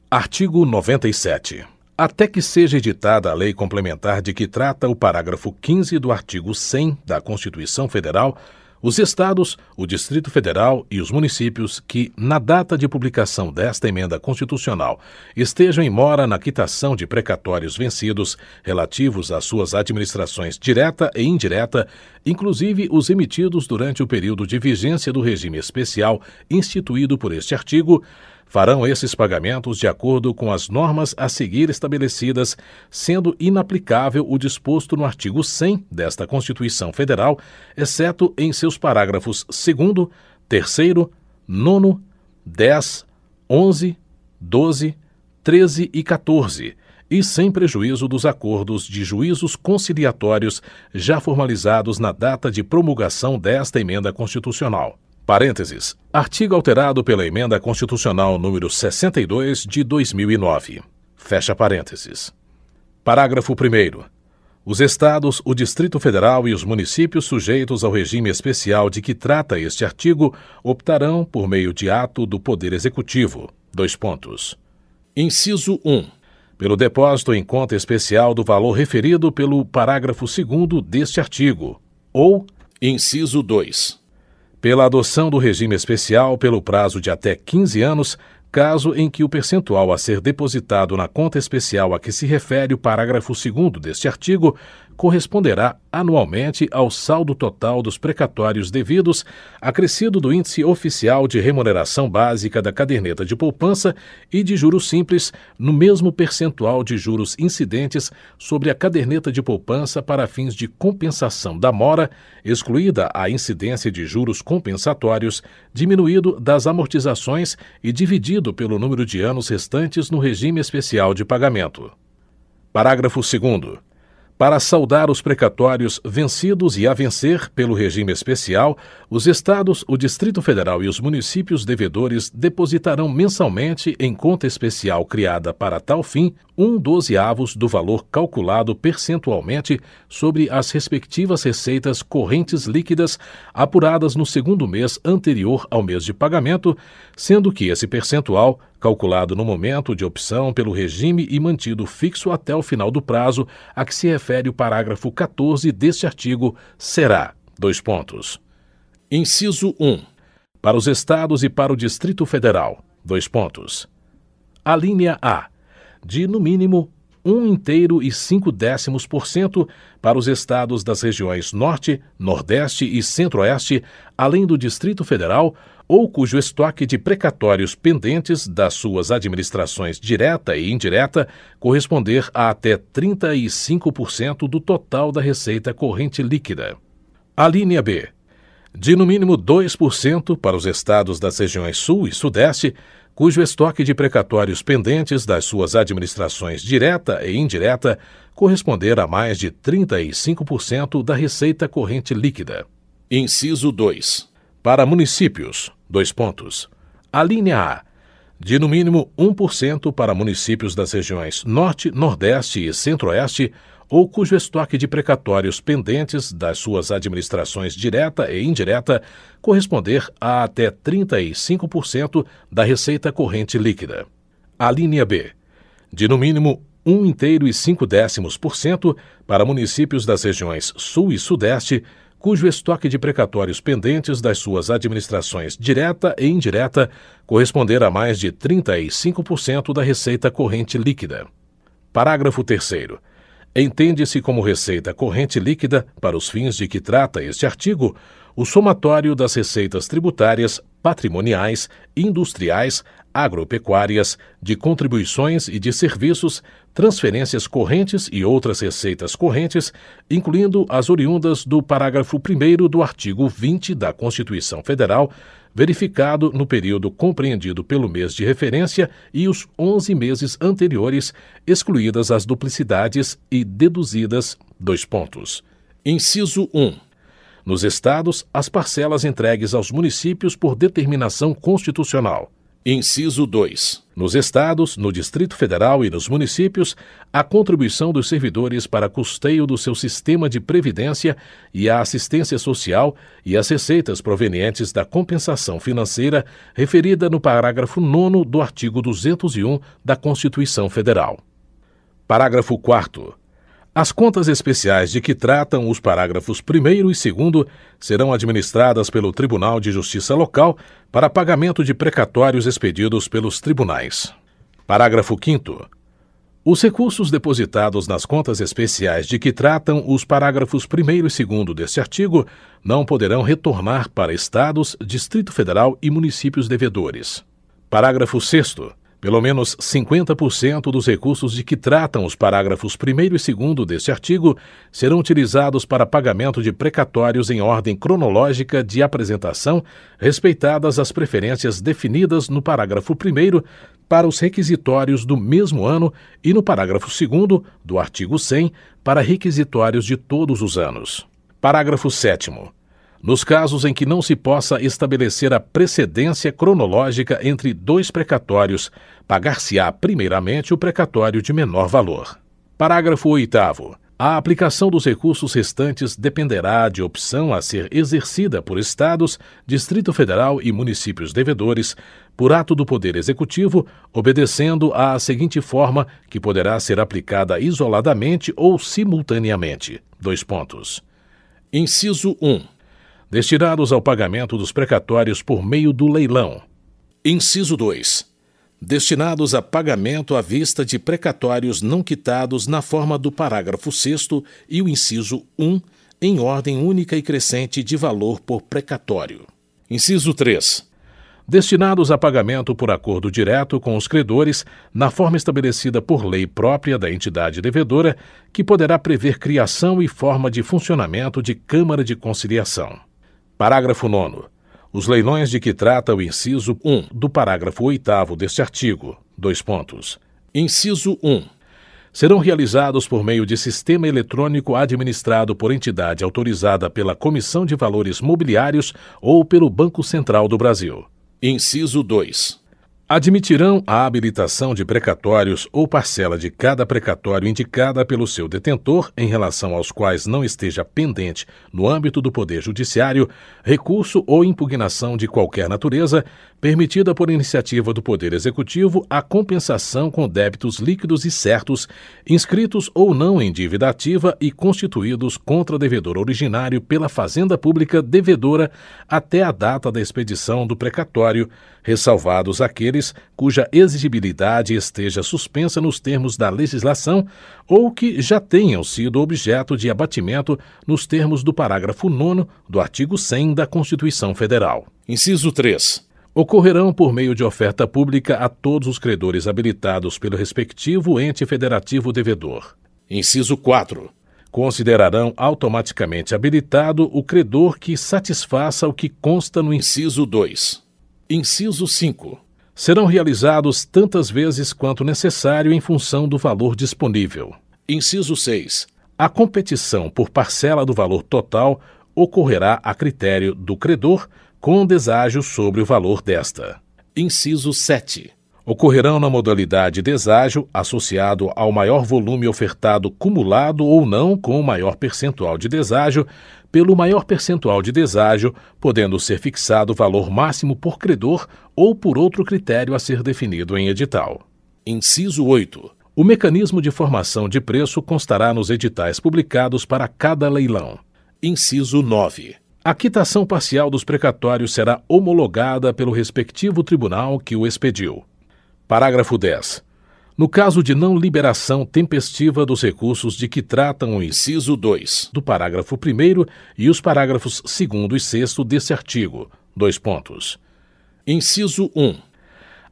Artigo 97. Até que seja editada a lei complementar de que trata o parágrafo 15 do artigo 100 da Constituição Federal, os estados, o Distrito Federal e os municípios que, na data de publicação desta emenda constitucional, estejam em mora na quitação de precatórios vencidos relativos às suas administrações direta e indireta, inclusive os emitidos durante o período de vigência do regime especial instituído por este artigo, farão esses pagamentos de acordo com as normas a seguir estabelecidas, sendo inaplicável o disposto no artigo 100 desta Constituição Federal, exceto em seus parágrafos 2, 3, 9, 10, 11, 12, 13 e 14, e sem prejuízo dos acordos de juízos conciliatórios já formalizados na data de promulgação desta emenda constitucional. Parênteses. Artigo alterado pela Emenda Constitucional número 62 de 2009. Fecha parênteses. Parágrafo 1 Os estados, o Distrito Federal e os municípios sujeitos ao regime especial de que trata este artigo optarão por meio de ato do Poder Executivo. Dois pontos. Inciso 1. Pelo depósito em conta especial do valor referido pelo parágrafo 2 deste artigo. Ou, inciso 2 pela adoção do regime especial pelo prazo de até 15 anos, caso em que o percentual a ser depositado na conta especial a que se refere o parágrafo 2 deste artigo corresponderá anualmente ao saldo total dos precatórios devidos, acrescido do índice oficial de remuneração básica da caderneta de poupança e de juros simples, no mesmo percentual de juros incidentes sobre a caderneta de poupança para fins de compensação da mora, excluída a incidência de juros compensatórios, diminuído das amortizações e dividido pelo número de anos restantes no regime especial de pagamento. Parágrafo 2 para saldar os precatórios vencidos e a vencer pelo regime especial, os estados, o Distrito Federal e os municípios devedores depositarão mensalmente em conta especial criada para tal fim um dozeavos do valor calculado percentualmente sobre as respectivas receitas correntes líquidas apuradas no segundo mês anterior ao mês de pagamento, sendo que esse percentual, calculado no momento de opção pelo regime e mantido fixo até o final do prazo a que se refere o parágrafo 14 deste artigo, será: dois pontos. Inciso 1. Para os estados e para o Distrito Federal. Dois pontos. A linha A de, no mínimo, um inteiro e décimos por cento para os estados das regiões Norte, Nordeste e Centro-Oeste, além do Distrito Federal, ou cujo estoque de precatórios pendentes das suas administrações direta e indireta corresponder a até 35% do total da receita corrente líquida. A linha B. De no mínimo 2% para os estados das regiões Sul e Sudeste, cujo estoque de precatórios pendentes das suas administrações direta e indireta corresponder a mais de 35% da receita corrente líquida. Inciso 2. Para municípios, dois pontos. A linha A. De no mínimo 1% para municípios das regiões Norte, Nordeste e Centro-Oeste, ou cujo estoque de precatórios pendentes das suas administrações direta e indireta corresponder a até 35% da receita corrente líquida. A linha B. De no mínimo um inteiro e cinco décimos por cento para municípios das regiões Sul e Sudeste, cujo estoque de precatórios pendentes das suas administrações direta e indireta corresponder a mais de 35% da receita corrente líquida. Parágrafo terceiro. Entende-se como receita corrente líquida, para os fins de que trata este artigo, o somatório das receitas tributárias, patrimoniais, industriais, agropecuárias, de contribuições e de serviços, transferências correntes e outras receitas correntes, incluindo as oriundas do parágrafo 1 do artigo 20 da Constituição Federal, verificado no período compreendido pelo mês de referência e os 11 meses anteriores, excluídas as duplicidades e deduzidas dois pontos. Inciso 1. Nos estados, as parcelas entregues aos municípios por determinação constitucional. Inciso 2. Nos estados, no Distrito Federal e nos municípios, a contribuição dos servidores para custeio do seu sistema de previdência e a assistência social e as receitas provenientes da compensação financeira referida no parágrafo 9 do artigo 201 da Constituição Federal. Parágrafo 4 as contas especiais de que tratam os parágrafos 1 e 2 serão administradas pelo Tribunal de Justiça Local para pagamento de precatórios expedidos pelos tribunais. Parágrafo 5. Os recursos depositados nas contas especiais de que tratam os parágrafos 1 e 2 deste artigo não poderão retornar para Estados, Distrito Federal e municípios devedores. Parágrafo 6. Pelo menos 50% dos recursos de que tratam os parágrafos 1 e 2 deste artigo serão utilizados para pagamento de precatórios em ordem cronológica de apresentação, respeitadas as preferências definidas no parágrafo 1 para os requisitórios do mesmo ano e no parágrafo 2 do artigo 100 para requisitórios de todos os anos. Parágrafo 7. Nos casos em que não se possa estabelecer a precedência cronológica entre dois precatórios, pagar-se-á primeiramente o precatório de menor valor. Parágrafo 8. A aplicação dos recursos restantes dependerá de opção a ser exercida por Estados, Distrito Federal e municípios devedores, por ato do Poder Executivo, obedecendo à seguinte forma, que poderá ser aplicada isoladamente ou simultaneamente. Dois pontos. Inciso 1 destinados ao pagamento dos precatórios por meio do leilão. Inciso 2. Destinados a pagamento à vista de precatórios não quitados na forma do parágrafo 6 e o inciso 1, em ordem única e crescente de valor por precatório. Inciso 3 destinados a pagamento por acordo direto com os credores, na forma estabelecida por lei própria da entidade devedora, que poderá prever criação e forma de funcionamento de Câmara de Conciliação. Parágrafo 9. Os leilões de que trata o inciso 1 do parágrafo 8 deste artigo. Dois pontos. Inciso 1. Serão realizados por meio de sistema eletrônico administrado por entidade autorizada pela Comissão de Valores Mobiliários ou pelo Banco Central do Brasil. Inciso 2 admitirão a habilitação de precatórios ou parcela de cada precatório indicada pelo seu detentor, em relação aos quais não esteja pendente, no âmbito do Poder Judiciário, recurso ou impugnação de qualquer natureza, permitida por iniciativa do Poder Executivo a compensação com débitos líquidos e certos, inscritos ou não em dívida ativa e constituídos contra devedor originário pela Fazenda Pública devedora até a data da expedição do precatório, ressalvados aqueles cuja exigibilidade esteja suspensa nos termos da legislação ou que já tenham sido objeto de abatimento nos termos do parágrafo 9 do artigo 100 da Constituição Federal. Inciso 3 ocorrerão por meio de oferta pública a todos os credores habilitados pelo respectivo ente federativo devedor. Inciso 4. Considerarão automaticamente habilitado o credor que satisfaça o que consta no inciso 2. Inciso 5. Serão realizados tantas vezes quanto necessário em função do valor disponível. Inciso 6. A competição por parcela do valor total ocorrerá a critério do credor com deságio sobre o valor desta. Inciso 7. Ocorrerão na modalidade deságio associado ao maior volume ofertado cumulado ou não com o maior percentual de deságio, pelo maior percentual de deságio, podendo ser fixado o valor máximo por credor ou por outro critério a ser definido em edital. Inciso 8. O mecanismo de formação de preço constará nos editais publicados para cada leilão. Inciso 9. A quitação parcial dos precatórios será homologada pelo respectivo tribunal que o expediu. Parágrafo 10. No caso de não liberação tempestiva dos recursos de que tratam o inciso 2 do parágrafo 1 e os parágrafos 2 e 6 deste artigo, dois pontos. Inciso 1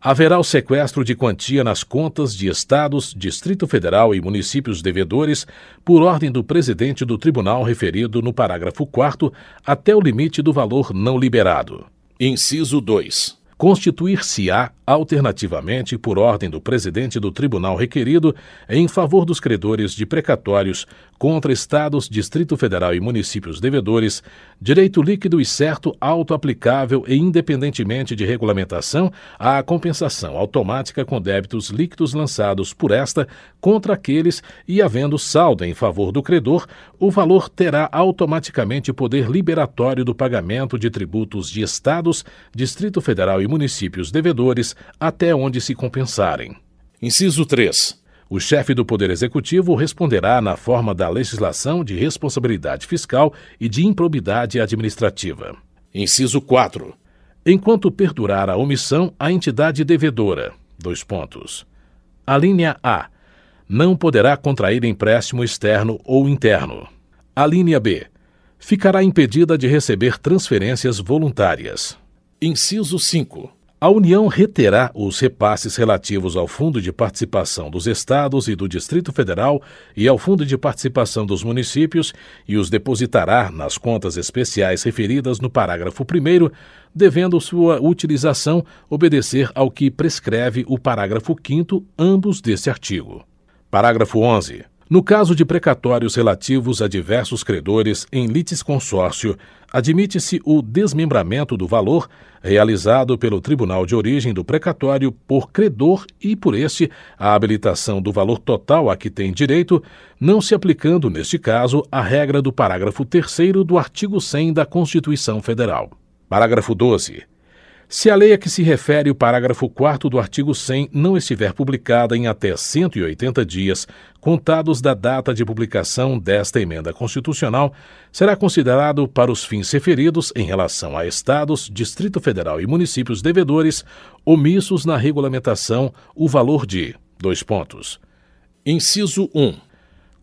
haverá o sequestro de quantia nas contas de estados, Distrito Federal e municípios devedores, por ordem do presidente do tribunal referido no parágrafo 4 até o limite do valor não liberado. Inciso 2 constituir-se-á, alternativamente, por ordem do presidente do tribunal requerido, em favor dos credores de precatórios contra estados, Distrito Federal e municípios devedores, direito líquido e certo auto-aplicável e independentemente de regulamentação à compensação automática com débitos líquidos lançados por esta contra aqueles e havendo saldo em favor do credor, o valor terá automaticamente poder liberatório do pagamento de tributos de estados, Distrito Federal e municípios devedores até onde se compensarem. Inciso 3. O chefe do Poder Executivo responderá na forma da legislação de responsabilidade fiscal e de improbidade administrativa. Inciso 4. Enquanto perdurar a omissão, a entidade devedora. Dois pontos. A linha A. Não poderá contrair empréstimo externo ou interno. A linha B. Ficará impedida de receber transferências voluntárias. Inciso 5. A União reterá os repasses relativos ao Fundo de Participação dos Estados e do Distrito Federal e ao Fundo de Participação dos Municípios e os depositará nas contas especiais referidas no parágrafo 1, devendo sua utilização obedecer ao que prescreve o parágrafo 5, ambos deste artigo. Parágrafo 11. No caso de precatórios relativos a diversos credores em litisconsórcio, admite-se o desmembramento do valor realizado pelo tribunal de origem do precatório por credor e, por este, a habilitação do valor total a que tem direito, não se aplicando, neste caso, a regra do parágrafo 3 do artigo 100 da Constituição Federal. Parágrafo 12. Se a lei a que se refere o parágrafo 4 do artigo 100 não estiver publicada em até 180 dias, contados da data de publicação desta emenda constitucional, será considerado para os fins referidos em relação a estados, Distrito Federal e municípios devedores omissos na regulamentação o valor de: dois pontos. Inciso 1.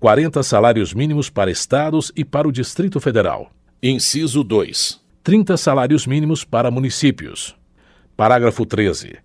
40 salários mínimos para estados e para o Distrito Federal. Inciso 2 30 salários mínimos para municípios. Parágrafo 13.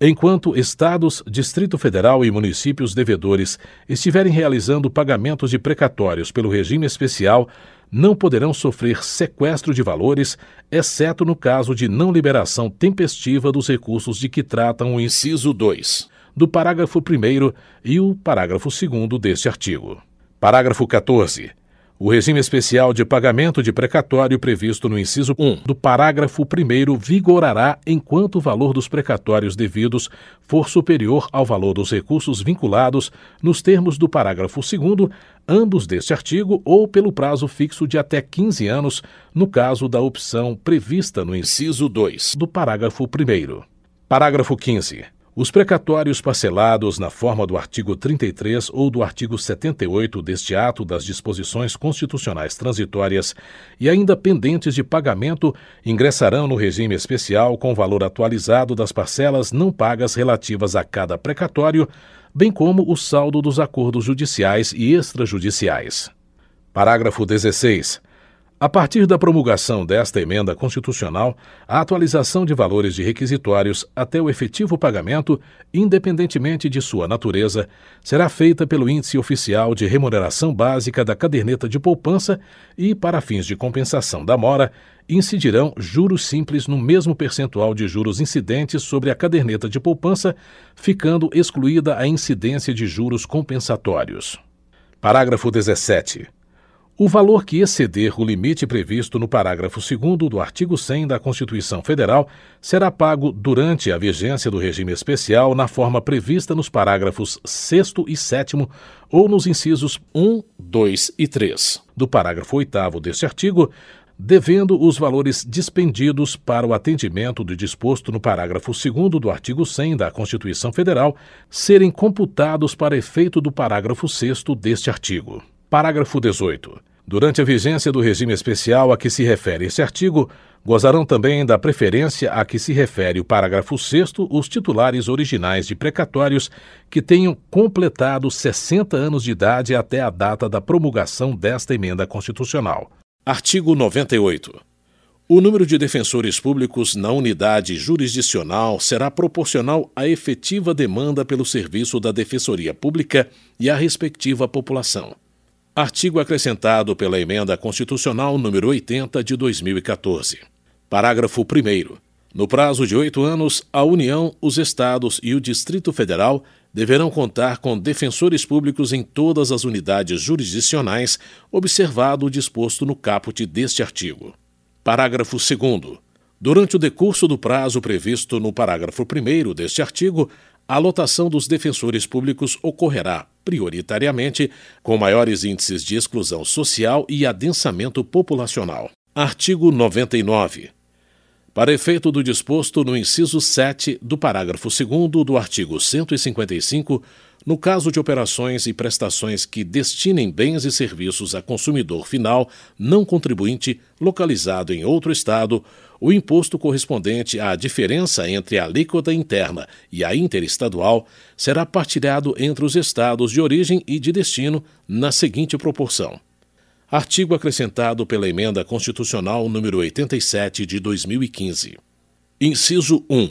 Enquanto Estados, Distrito Federal e municípios devedores estiverem realizando pagamentos de precatórios pelo regime especial, não poderão sofrer sequestro de valores, exceto no caso de não liberação tempestiva dos recursos de que tratam o inciso 2 do parágrafo 1 e o parágrafo 2 deste artigo. Parágrafo 14. O regime especial de pagamento de precatório previsto no inciso 1 do parágrafo 1 vigorará enquanto o valor dos precatórios devidos for superior ao valor dos recursos vinculados nos termos do parágrafo 2 ambos deste artigo ou pelo prazo fixo de até 15 anos, no caso da opção prevista no inciso 2 do parágrafo 1 Parágrafo 15. Os precatórios parcelados na forma do artigo 33 ou do artigo 78 deste ato das disposições constitucionais transitórias e ainda pendentes de pagamento ingressarão no regime especial com valor atualizado das parcelas não pagas relativas a cada precatório, bem como o saldo dos acordos judiciais e extrajudiciais. Parágrafo 16. A partir da promulgação desta emenda constitucional, a atualização de valores de requisitórios até o efetivo pagamento, independentemente de sua natureza, será feita pelo Índice Oficial de Remuneração Básica da Caderneta de Poupança e, para fins de compensação da mora, incidirão juros simples no mesmo percentual de juros incidentes sobre a caderneta de poupança, ficando excluída a incidência de juros compensatórios. Parágrafo 17. O valor que exceder o limite previsto no parágrafo 2 do artigo 100 da Constituição Federal será pago durante a vigência do regime especial na forma prevista nos parágrafos 6 e 7 ou nos incisos 1, 2 e 3 do parágrafo 8 deste artigo, devendo os valores dispendidos para o atendimento do disposto no parágrafo 2 do artigo 100 da Constituição Federal serem computados para efeito do parágrafo 6 deste artigo. Parágrafo 18. Durante a vigência do regime especial a que se refere este artigo, gozarão também da preferência a que se refere o parágrafo 6 os titulares originais de precatórios que tenham completado 60 anos de idade até a data da promulgação desta emenda constitucional. Artigo 98. O número de defensores públicos na unidade jurisdicional será proporcional à efetiva demanda pelo serviço da Defensoria Pública e à respectiva população. Artigo acrescentado pela Emenda Constitucional número 80 de 2014. Parágrafo 1. No prazo de oito anos, a União, os Estados e o Distrito Federal deverão contar com defensores públicos em todas as unidades jurisdicionais, observado o disposto no caput deste artigo. Parágrafo 2. Durante o decurso do prazo previsto no parágrafo 1 deste artigo, a lotação dos defensores públicos ocorrerá, prioritariamente, com maiores índices de exclusão social e adensamento populacional. Artigo 99. Para efeito do disposto no inciso 7 do parágrafo 2 do artigo 155, no caso de operações e prestações que destinem bens e serviços a consumidor final não contribuinte localizado em outro Estado, o imposto correspondente à diferença entre a alíquota interna e a interestadual será partilhado entre os estados de origem e de destino na seguinte proporção. Artigo acrescentado pela Emenda Constitucional número 87 de 2015. Inciso 1.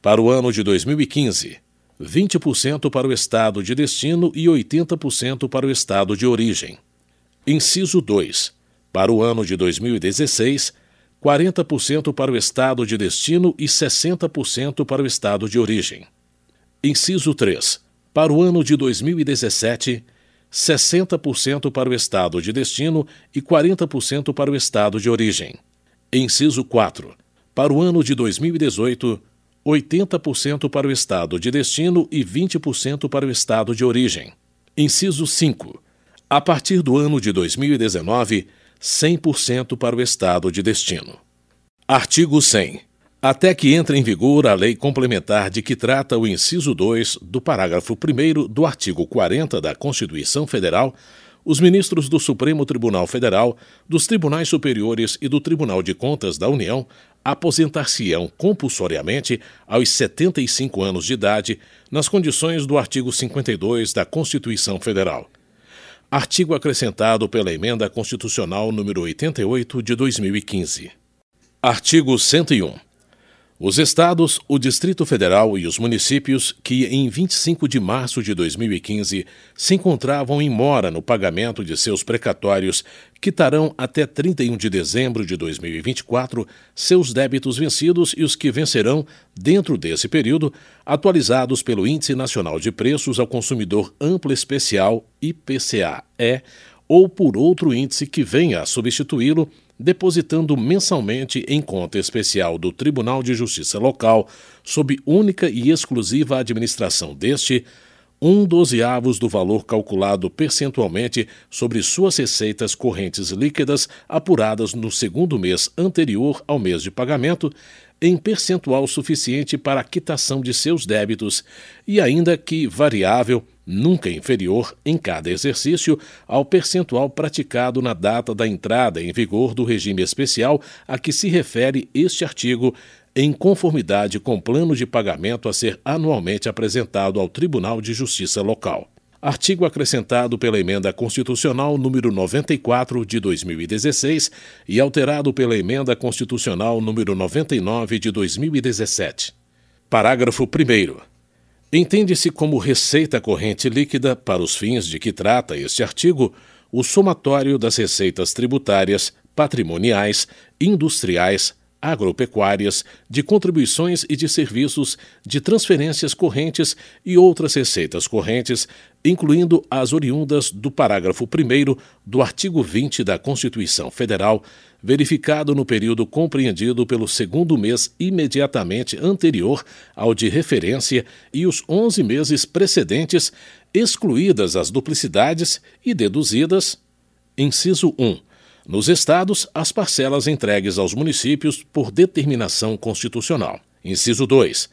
Para o ano de 2015, 20% para o estado de destino e 80% para o estado de origem. Inciso 2. Para o ano de 2016, 40% para o estado de destino e 60% para o estado de origem. Inciso 3. Para o ano de 2017, 60% para o estado de destino e 40% para o estado de origem. Inciso 4. Para o ano de 2018, 80% para o estado de destino e 20% para o estado de origem. Inciso 5. A partir do ano de 2019, 100% para o estado de destino. Artigo 100. Até que entre em vigor a lei complementar de que trata o inciso 2 do parágrafo 1 do artigo 40 da Constituição Federal, os ministros do Supremo Tribunal Federal, dos Tribunais Superiores e do Tribunal de Contas da União aposentar-se-ão compulsoriamente aos 75 anos de idade, nas condições do artigo 52 da Constituição Federal. Artigo acrescentado pela Emenda Constitucional número 88 de 2015. Artigo 101. Os estados, o Distrito Federal e os municípios que, em 25 de março de 2015, se encontravam em mora no pagamento de seus precatórios, quitarão até 31 de dezembro de 2024 seus débitos vencidos e os que vencerão, dentro desse período, atualizados pelo Índice Nacional de Preços ao Consumidor Amplo Especial, IPCA-E, ou por outro índice que venha a substituí-lo depositando mensalmente em conta especial do Tribunal de Justiça Local, sob única e exclusiva administração deste, um dozeavos do valor calculado percentualmente sobre suas receitas correntes líquidas apuradas no segundo mês anterior ao mês de pagamento, em percentual suficiente para a quitação de seus débitos e ainda que variável nunca inferior em cada exercício ao percentual praticado na data da entrada em vigor do regime especial a que se refere este artigo, em conformidade com plano de pagamento a ser anualmente apresentado ao Tribunal de Justiça local. Artigo acrescentado pela Emenda Constitucional número 94 de 2016 e alterado pela Emenda Constitucional número 99 de 2017. Parágrafo 1 Entende-se como receita corrente líquida, para os fins de que trata este artigo, o somatório das receitas tributárias, patrimoniais, industriais, agropecuárias, de contribuições e de serviços, de transferências correntes e outras receitas correntes, incluindo as oriundas do parágrafo 1 do artigo 20 da Constituição Federal, verificado no período compreendido pelo segundo mês imediatamente anterior ao de referência e os 11 meses precedentes, excluídas as duplicidades e deduzidas. Inciso 1 nos estados, as parcelas entregues aos municípios por determinação constitucional. Inciso 2.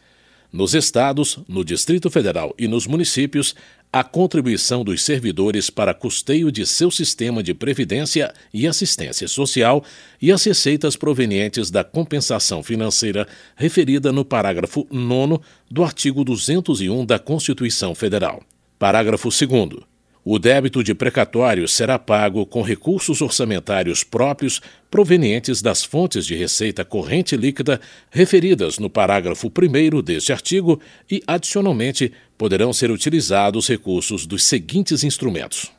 Nos estados, no Distrito Federal e nos municípios, a contribuição dos servidores para custeio de seu sistema de previdência e assistência social e as receitas provenientes da compensação financeira referida no parágrafo 9 do artigo 201 da Constituição Federal. Parágrafo 2. O débito de precatório será pago com recursos orçamentários próprios provenientes das fontes de receita corrente líquida referidas no parágrafo 1 deste artigo e, adicionalmente, poderão ser utilizados recursos dos seguintes instrumentos: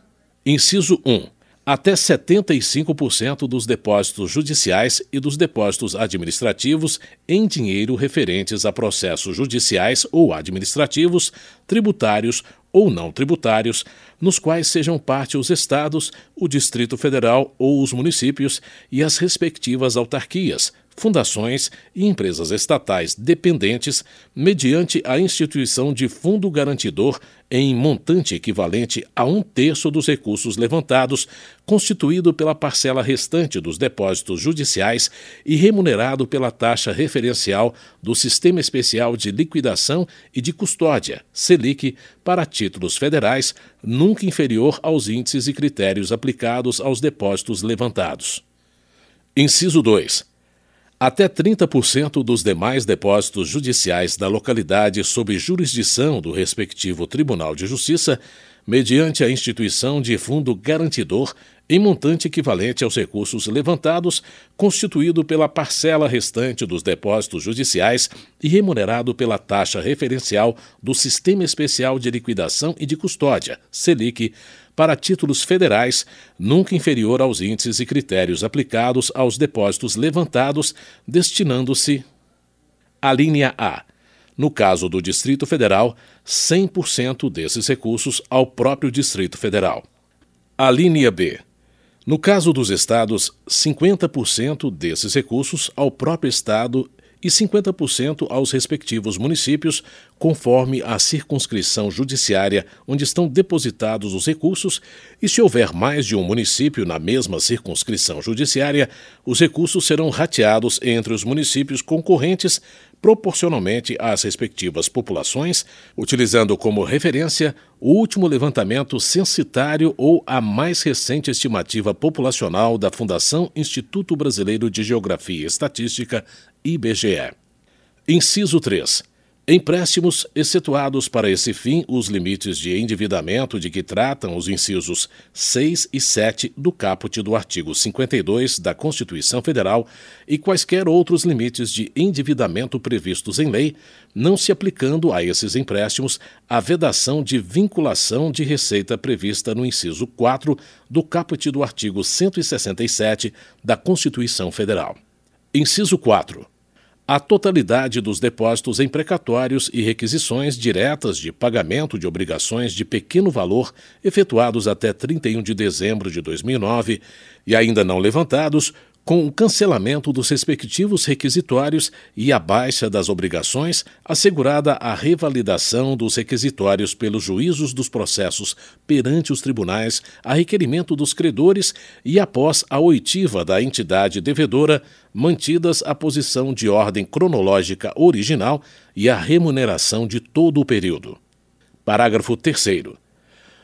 Inciso 1 até 75% dos depósitos judiciais e dos depósitos administrativos em dinheiro referentes a processos judiciais ou administrativos, tributários ou não tributários, nos quais sejam parte os estados, o Distrito Federal ou os municípios e as respectivas autarquias, fundações e empresas estatais dependentes, mediante a instituição de fundo garantidor em montante equivalente a um terço dos recursos levantados, constituído pela parcela restante dos depósitos judiciais e remunerado pela taxa referencial do Sistema Especial de Liquidação e de Custódia, SELIC, para títulos federais, nunca inferior aos índices e critérios aplicados aos depósitos levantados. Inciso 2 até 30% dos demais depósitos judiciais da localidade sob jurisdição do respectivo Tribunal de Justiça, mediante a instituição de fundo garantidor em montante equivalente aos recursos levantados, constituído pela parcela restante dos depósitos judiciais e remunerado pela taxa referencial do Sistema Especial de Liquidação e de Custódia, SELIC, para títulos federais, nunca inferior aos índices e critérios aplicados aos depósitos levantados, destinando-se à linha A. No caso do Distrito Federal, 100% desses recursos ao próprio Distrito Federal. A linha B. No caso dos estados, 50% desses recursos ao próprio estado e 50% aos respectivos municípios, conforme a circunscrição judiciária onde estão depositados os recursos, e se houver mais de um município na mesma circunscrição judiciária, os recursos serão rateados entre os municípios concorrentes proporcionalmente às respectivas populações, utilizando como referência o último levantamento censitário ou a mais recente estimativa populacional da Fundação Instituto Brasileiro de Geografia e Estatística, IBGE. Inciso 3. Empréstimos, excetuados para esse fim os limites de endividamento de que tratam os incisos 6 e 7 do caput do artigo 52 da Constituição Federal e quaisquer outros limites de endividamento previstos em lei, não se aplicando a esses empréstimos a vedação de vinculação de receita prevista no inciso 4 do caput do artigo 167 da Constituição Federal. Inciso 4 a totalidade dos depósitos em precatórios e requisições diretas de pagamento de obrigações de pequeno valor efetuados até 31 de dezembro de 2009 e ainda não levantados com o cancelamento dos respectivos requisitórios e a baixa das obrigações, assegurada a revalidação dos requisitórios pelos juízos dos processos perante os tribunais a requerimento dos credores e após a oitiva da entidade devedora, mantidas a posição de ordem cronológica original e a remuneração de todo o período. Parágrafo 3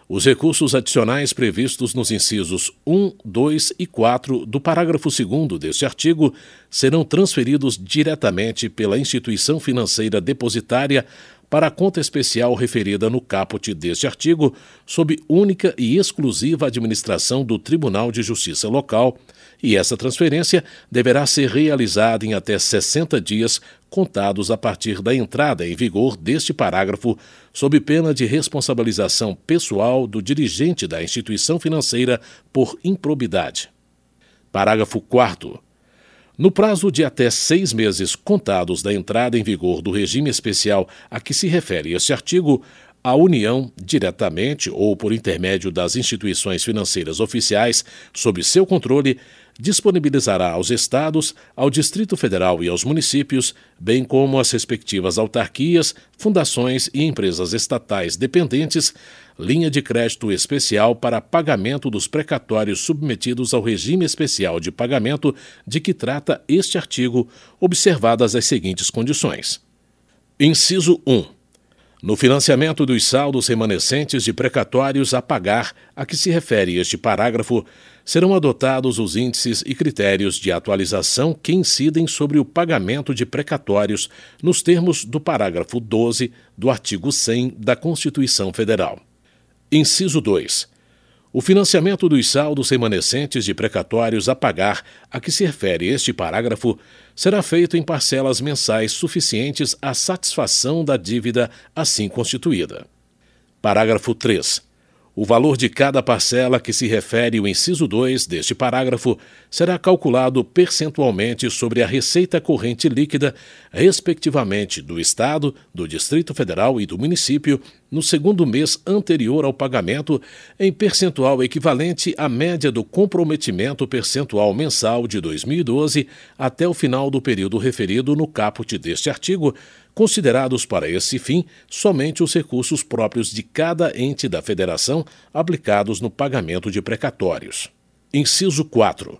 os recursos adicionais previstos nos incisos 1, 2 e 4 do parágrafo 2 deste artigo serão transferidos diretamente pela instituição financeira depositária para a conta especial referida no caput deste artigo, sob única e exclusiva administração do Tribunal de Justiça Local, e essa transferência deverá ser realizada em até 60 dias contados a partir da entrada em vigor deste parágrafo, sob pena de responsabilização pessoal do dirigente da instituição financeira por improbidade. Parágrafo 4 No prazo de até seis meses contados da entrada em vigor do regime especial a que se refere este artigo, a União, diretamente ou por intermédio das instituições financeiras oficiais sob seu controle, disponibilizará aos Estados, ao Distrito Federal e aos municípios, bem como às respectivas autarquias, fundações e empresas estatais dependentes, linha de crédito especial para pagamento dos precatórios submetidos ao regime especial de pagamento de que trata este artigo, observadas as seguintes condições. Inciso 1. No financiamento dos saldos remanescentes de precatórios a pagar a que se refere este parágrafo, serão adotados os índices e critérios de atualização que incidem sobre o pagamento de precatórios nos termos do parágrafo 12 do artigo 100 da Constituição Federal. Inciso 2. O financiamento dos saldos remanescentes de precatórios a pagar a que se refere este parágrafo será feito em parcelas mensais suficientes à satisfação da dívida assim constituída. Parágrafo 3. O valor de cada parcela que se refere o inciso 2 deste parágrafo será calculado percentualmente sobre a receita corrente líquida, respectivamente do Estado, do Distrito Federal e do município, no segundo mês anterior ao pagamento, em percentual equivalente à média do comprometimento percentual mensal de 2012 até o final do período referido no caput deste artigo, considerados para esse fim somente os recursos próprios de cada ente da Federação aplicados no pagamento de precatórios. Inciso 4.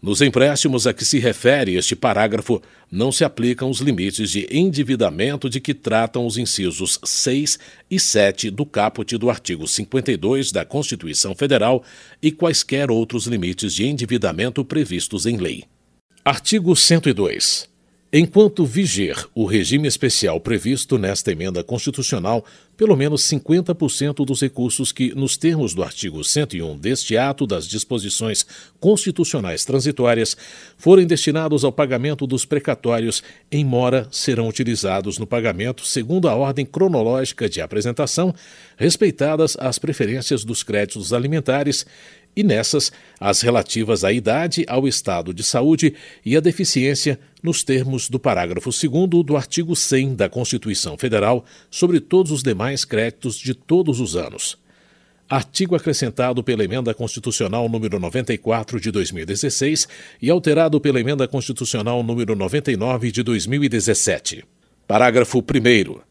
Nos empréstimos a que se refere este parágrafo, não se aplicam os limites de endividamento de que tratam os incisos 6 e 7 do caput do artigo 52 da Constituição Federal e quaisquer outros limites de endividamento previstos em lei. Artigo 102. Enquanto viger o regime especial previsto nesta emenda constitucional, pelo menos 50% dos recursos que, nos termos do artigo 101 deste ato das disposições constitucionais transitórias, forem destinados ao pagamento dos precatórios em mora serão utilizados no pagamento segundo a ordem cronológica de apresentação, respeitadas as preferências dos créditos alimentares e nessas as relativas à idade, ao estado de saúde e à deficiência, nos termos do parágrafo 2 do artigo 100 da Constituição Federal, sobre todos os demais créditos de todos os anos. Artigo acrescentado pela Emenda Constitucional número 94 de 2016 e alterado pela Emenda Constitucional número 99 de 2017. Parágrafo 1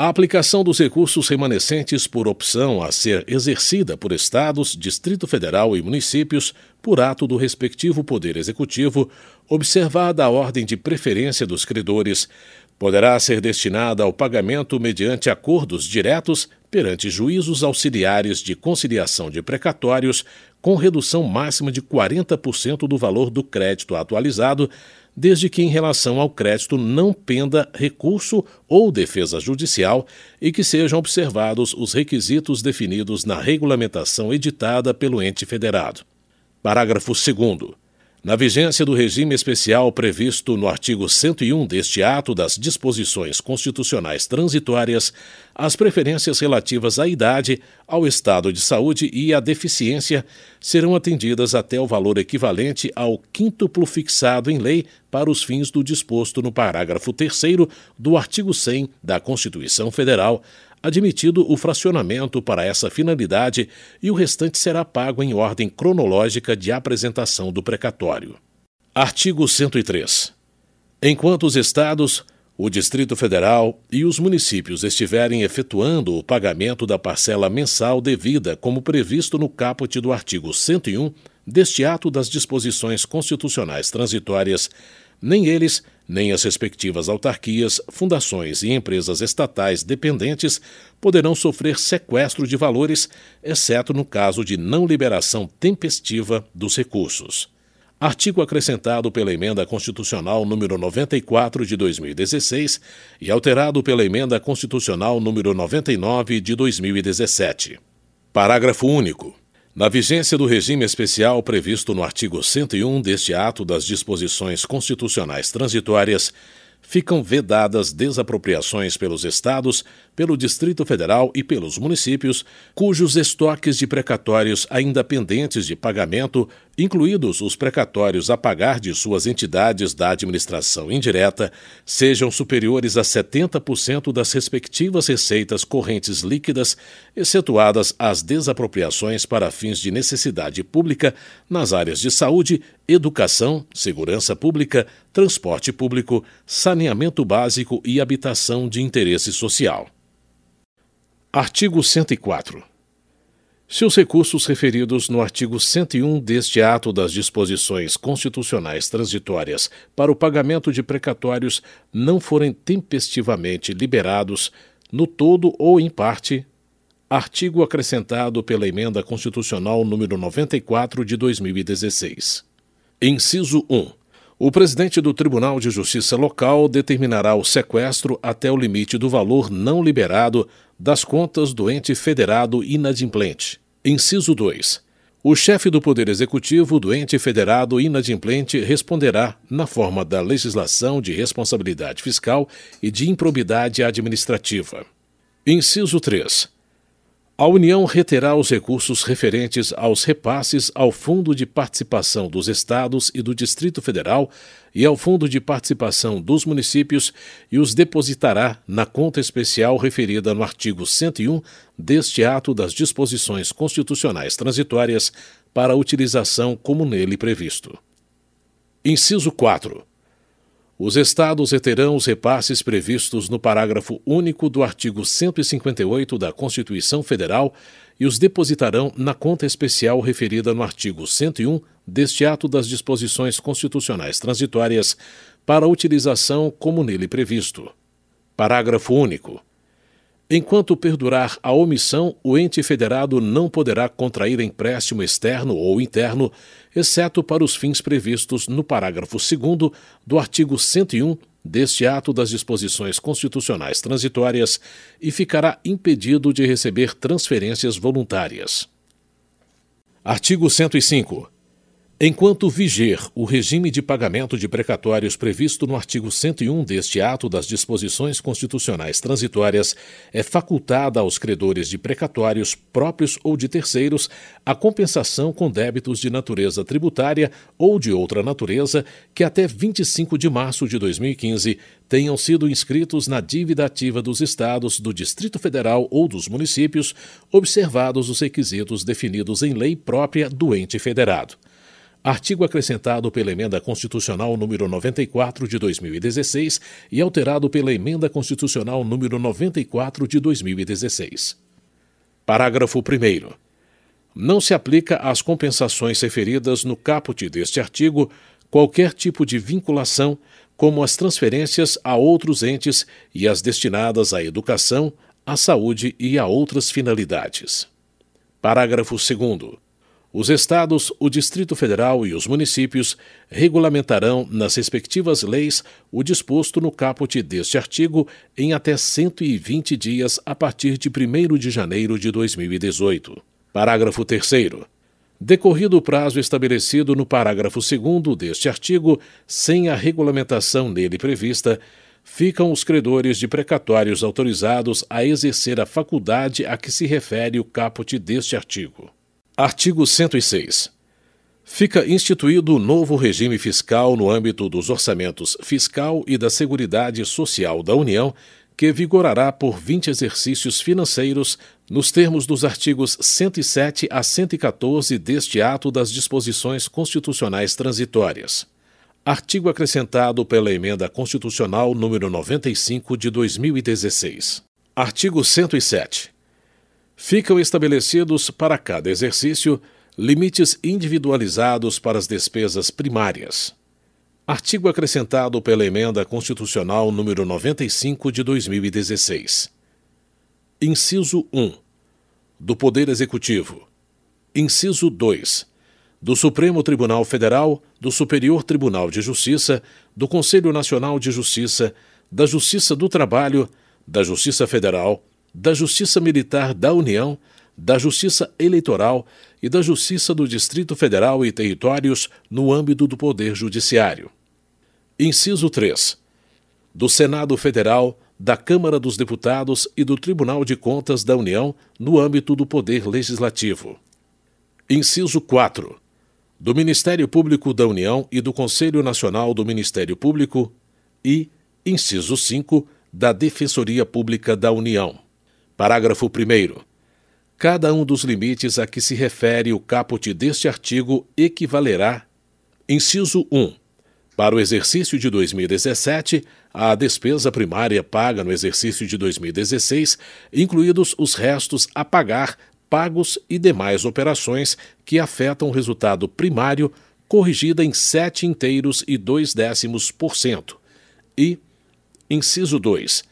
a aplicação dos recursos remanescentes por opção a ser exercida por Estados, Distrito Federal e municípios por ato do respectivo Poder Executivo, observada a ordem de preferência dos credores, poderá ser destinada ao pagamento mediante acordos diretos perante juízos auxiliares de conciliação de precatórios, com redução máxima de 40% do valor do crédito atualizado desde que em relação ao crédito não penda recurso ou defesa judicial e que sejam observados os requisitos definidos na regulamentação editada pelo ente federado. Parágrafo 2 na vigência do regime especial previsto no artigo 101 deste ato das disposições constitucionais transitórias, as preferências relativas à idade, ao estado de saúde e à deficiência serão atendidas até o valor equivalente ao quíntuplo fixado em lei para os fins do disposto no parágrafo 3 do artigo 100 da Constituição Federal, admitido o fracionamento para essa finalidade e o restante será pago em ordem cronológica de apresentação do precatório. Artigo 103. Enquanto os Estados, o Distrito Federal e os municípios estiverem efetuando o pagamento da parcela mensal devida, como previsto no caput do artigo 101 deste ato das disposições constitucionais transitórias, nem eles, nem as respectivas autarquias, fundações e empresas estatais dependentes poderão sofrer sequestro de valores, exceto no caso de não liberação tempestiva dos recursos. Artigo acrescentado pela Emenda Constitucional número 94 de 2016 e alterado pela Emenda Constitucional número 99 de 2017. Parágrafo único. Na vigência do regime especial previsto no artigo 101 deste ato das disposições constitucionais transitórias, ficam vedadas desapropriações pelos estados, pelo Distrito Federal e pelos municípios, cujos estoques de precatórios ainda pendentes de pagamento incluídos os precatórios a pagar de suas entidades da administração indireta, sejam superiores a 70% das respectivas receitas correntes líquidas, excetuadas as desapropriações para fins de necessidade pública nas áreas de saúde, educação, segurança pública, transporte público, saneamento básico e habitação de interesse social. Artigo 104. Se os recursos referidos no artigo 101 deste ato das disposições constitucionais transitórias para o pagamento de precatórios não forem tempestivamente liberados, no todo ou em parte, artigo acrescentado pela Emenda Constitucional número 94 de 2016. Inciso 1. O presidente do Tribunal de Justiça Local determinará o sequestro até o limite do valor não liberado das contas do ente federado inadimplente. Inciso 2. O chefe do Poder Executivo do ente federado inadimplente responderá na forma da legislação de responsabilidade fiscal e de improbidade administrativa. Inciso 3. A União reterá os recursos referentes aos repasses ao Fundo de Participação dos Estados e do Distrito Federal e ao Fundo de Participação dos Municípios e os depositará na conta especial referida no artigo 101 deste ato das disposições constitucionais transitórias para utilização como nele previsto. Inciso 4. Os Estados reterão os repasses previstos no parágrafo único do artigo 158 da Constituição Federal e os depositarão na conta especial referida no artigo 101 deste ato das disposições constitucionais transitórias para utilização como nele previsto. Parágrafo único. Enquanto perdurar a omissão, o ente federado não poderá contrair empréstimo externo ou interno, exceto para os fins previstos no parágrafo 2 do artigo 101 deste ato das disposições constitucionais transitórias e ficará impedido de receber transferências voluntárias. Artigo 105. Enquanto viger o regime de pagamento de precatórios previsto no artigo 101 deste ato das disposições constitucionais transitórias, é facultada aos credores de precatórios próprios ou de terceiros a compensação com débitos de natureza tributária ou de outra natureza que até 25 de março de 2015 tenham sido inscritos na dívida ativa dos estados, do Distrito Federal ou dos municípios, observados os requisitos definidos em lei própria do ente federado artigo acrescentado pela Emenda Constitucional número 94 de 2016 e alterado pela Emenda Constitucional número 94 de 2016. Parágrafo 1 Não se aplica às compensações referidas no caput deste artigo qualquer tipo de vinculação, como as transferências a outros entes e as destinadas à educação, à saúde e a outras finalidades. Parágrafo 2 os estados, o Distrito Federal e os municípios regulamentarão nas respectivas leis o disposto no caput deste artigo em até 120 dias a partir de 1 de janeiro de 2018. Parágrafo 3. Decorrido o prazo estabelecido no parágrafo 2 deste artigo, sem a regulamentação nele prevista, ficam os credores de precatórios autorizados a exercer a faculdade a que se refere o caput deste artigo. Artigo 106. Fica instituído novo regime fiscal no âmbito dos orçamentos fiscal e da Seguridade Social da União, que vigorará por 20 exercícios financeiros nos termos dos artigos 107 a 114 deste ato das disposições constitucionais transitórias. Artigo acrescentado pela Emenda Constitucional número 95 de 2016. Artigo 107 ficam estabelecidos para cada exercício limites individualizados para as despesas primárias. Artigo acrescentado pela Emenda Constitucional número 95 de 2016. Inciso 1. Do Poder Executivo. Inciso 2. Do Supremo Tribunal Federal, do Superior Tribunal de Justiça, do Conselho Nacional de Justiça, da Justiça do Trabalho, da Justiça Federal, da Justiça Militar da União, da Justiça Eleitoral e da Justiça do Distrito Federal e Territórios no âmbito do Poder Judiciário. Inciso 3. Do Senado Federal, da Câmara dos Deputados e do Tribunal de Contas da União no âmbito do Poder Legislativo. Inciso 4. do Ministério Público da União e do Conselho Nacional do Ministério Público e, inciso 5, da Defensoria Pública da União. Parágrafo 1. Cada um dos limites a que se refere o caput deste artigo equivalerá, inciso 1, para o exercício de 2017, a despesa primária paga no exercício de 2016, incluídos os restos a pagar pagos e demais operações que afetam o resultado primário, corrigida em sete inteiros e dois décimos por cento. E, inciso 2,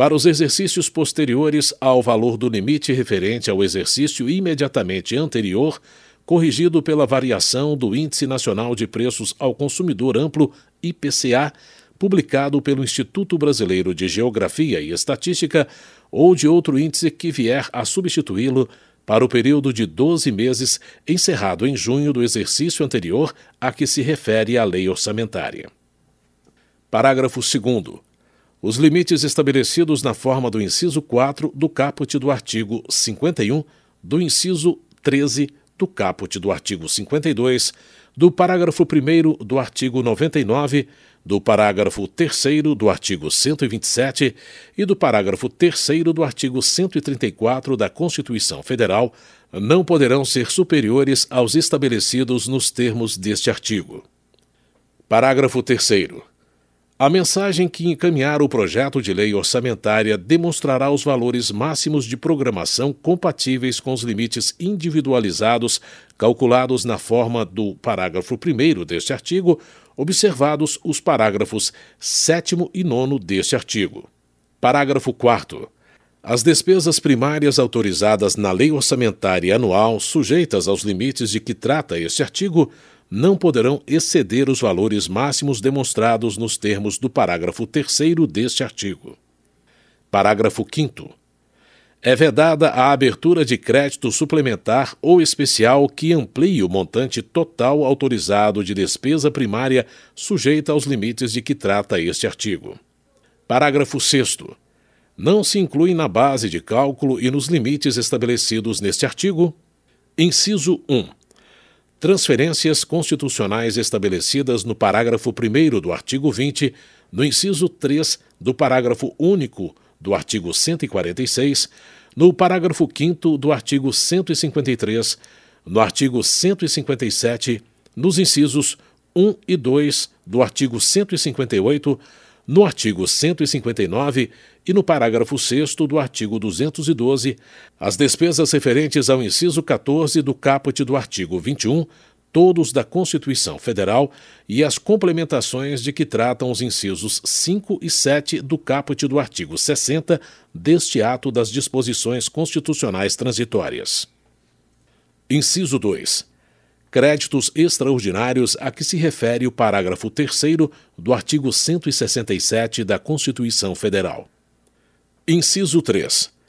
para os exercícios posteriores ao valor do limite referente ao exercício imediatamente anterior, corrigido pela variação do Índice Nacional de Preços ao Consumidor Amplo, IPCA, publicado pelo Instituto Brasileiro de Geografia e Estatística ou de outro índice que vier a substituí-lo para o período de 12 meses encerrado em junho do exercício anterior a que se refere a lei orçamentária. Parágrafo 2 os limites estabelecidos na forma do inciso 4 do caput do artigo 51, do inciso 13 do caput do artigo 52, do parágrafo 1 do artigo 99 do parágrafo 3 do artigo 127 e do parágrafo 3 do artigo 134 da Constituição Federal não poderão ser superiores aos estabelecidos nos termos deste artigo. Parágrafo 3. A mensagem que encaminhar o projeto de lei orçamentária demonstrará os valores máximos de programação compatíveis com os limites individualizados calculados na forma do parágrafo 1 deste artigo observados os parágrafos 7 e 9 deste artigo. Parágrafo 4. As despesas primárias autorizadas na Lei Orçamentária Anual, sujeitas aos limites de que trata este artigo, não poderão exceder os valores máximos demonstrados nos termos do parágrafo 3 deste artigo. Parágrafo 5 é vedada a abertura de crédito suplementar ou especial que amplie o montante total autorizado de despesa primária sujeita aos limites de que trata este artigo. Parágrafo 6. Não se inclui na base de cálculo e nos limites estabelecidos neste artigo. Inciso 1. Transferências constitucionais estabelecidas no parágrafo 1 do artigo 20, no inciso 3 do parágrafo único do artigo 146, no parágrafo 5 do artigo 153, no artigo 157, nos incisos 1 e 2 do artigo 158, no artigo 159 e no parágrafo 6 do artigo 212, as despesas referentes ao inciso 14 do caput do artigo 21 todos da Constituição Federal e as complementações de que tratam os incisos 5 e 7 do caput do artigo 60 deste ato das disposições constitucionais transitórias. Inciso 2. Créditos extraordinários a que se refere o parágrafo 3 do artigo 167 da Constituição Federal. Inciso 3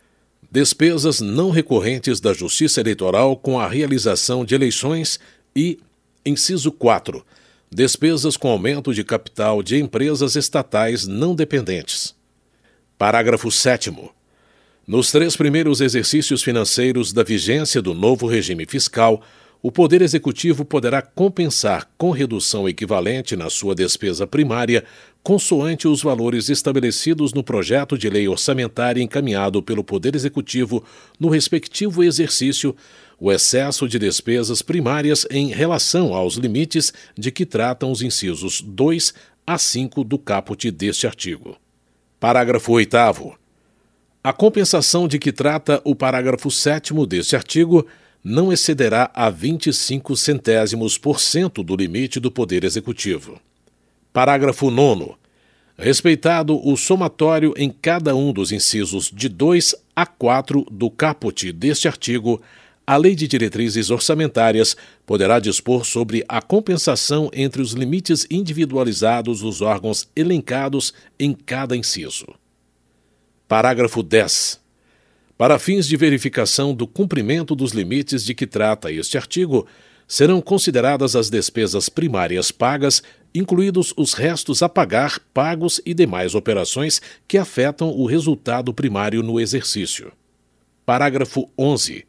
despesas não recorrentes da Justiça Eleitoral com a realização de eleições e, inciso 4, despesas com aumento de capital de empresas estatais não dependentes. Parágrafo 7. Nos três primeiros exercícios financeiros da vigência do novo regime fiscal, o Poder Executivo poderá compensar com redução equivalente na sua despesa primária, consoante os valores estabelecidos no projeto de lei orçamentária encaminhado pelo Poder Executivo no respectivo exercício, o excesso de despesas primárias em relação aos limites de que tratam os incisos 2 a 5 do caput deste artigo. Parágrafo 8. A compensação de que trata o parágrafo 7 deste artigo não excederá a 25 centésimos por cento do limite do Poder Executivo. Parágrafo 9. Respeitado o somatório em cada um dos incisos de 2 a 4 do caput deste artigo, a Lei de Diretrizes Orçamentárias poderá dispor sobre a compensação entre os limites individualizados dos órgãos elencados em cada inciso. Parágrafo 10. Para fins de verificação do cumprimento dos limites de que trata este artigo, serão consideradas as despesas primárias pagas, incluídos os restos a pagar, pagos e demais operações que afetam o resultado primário no exercício. Parágrafo 11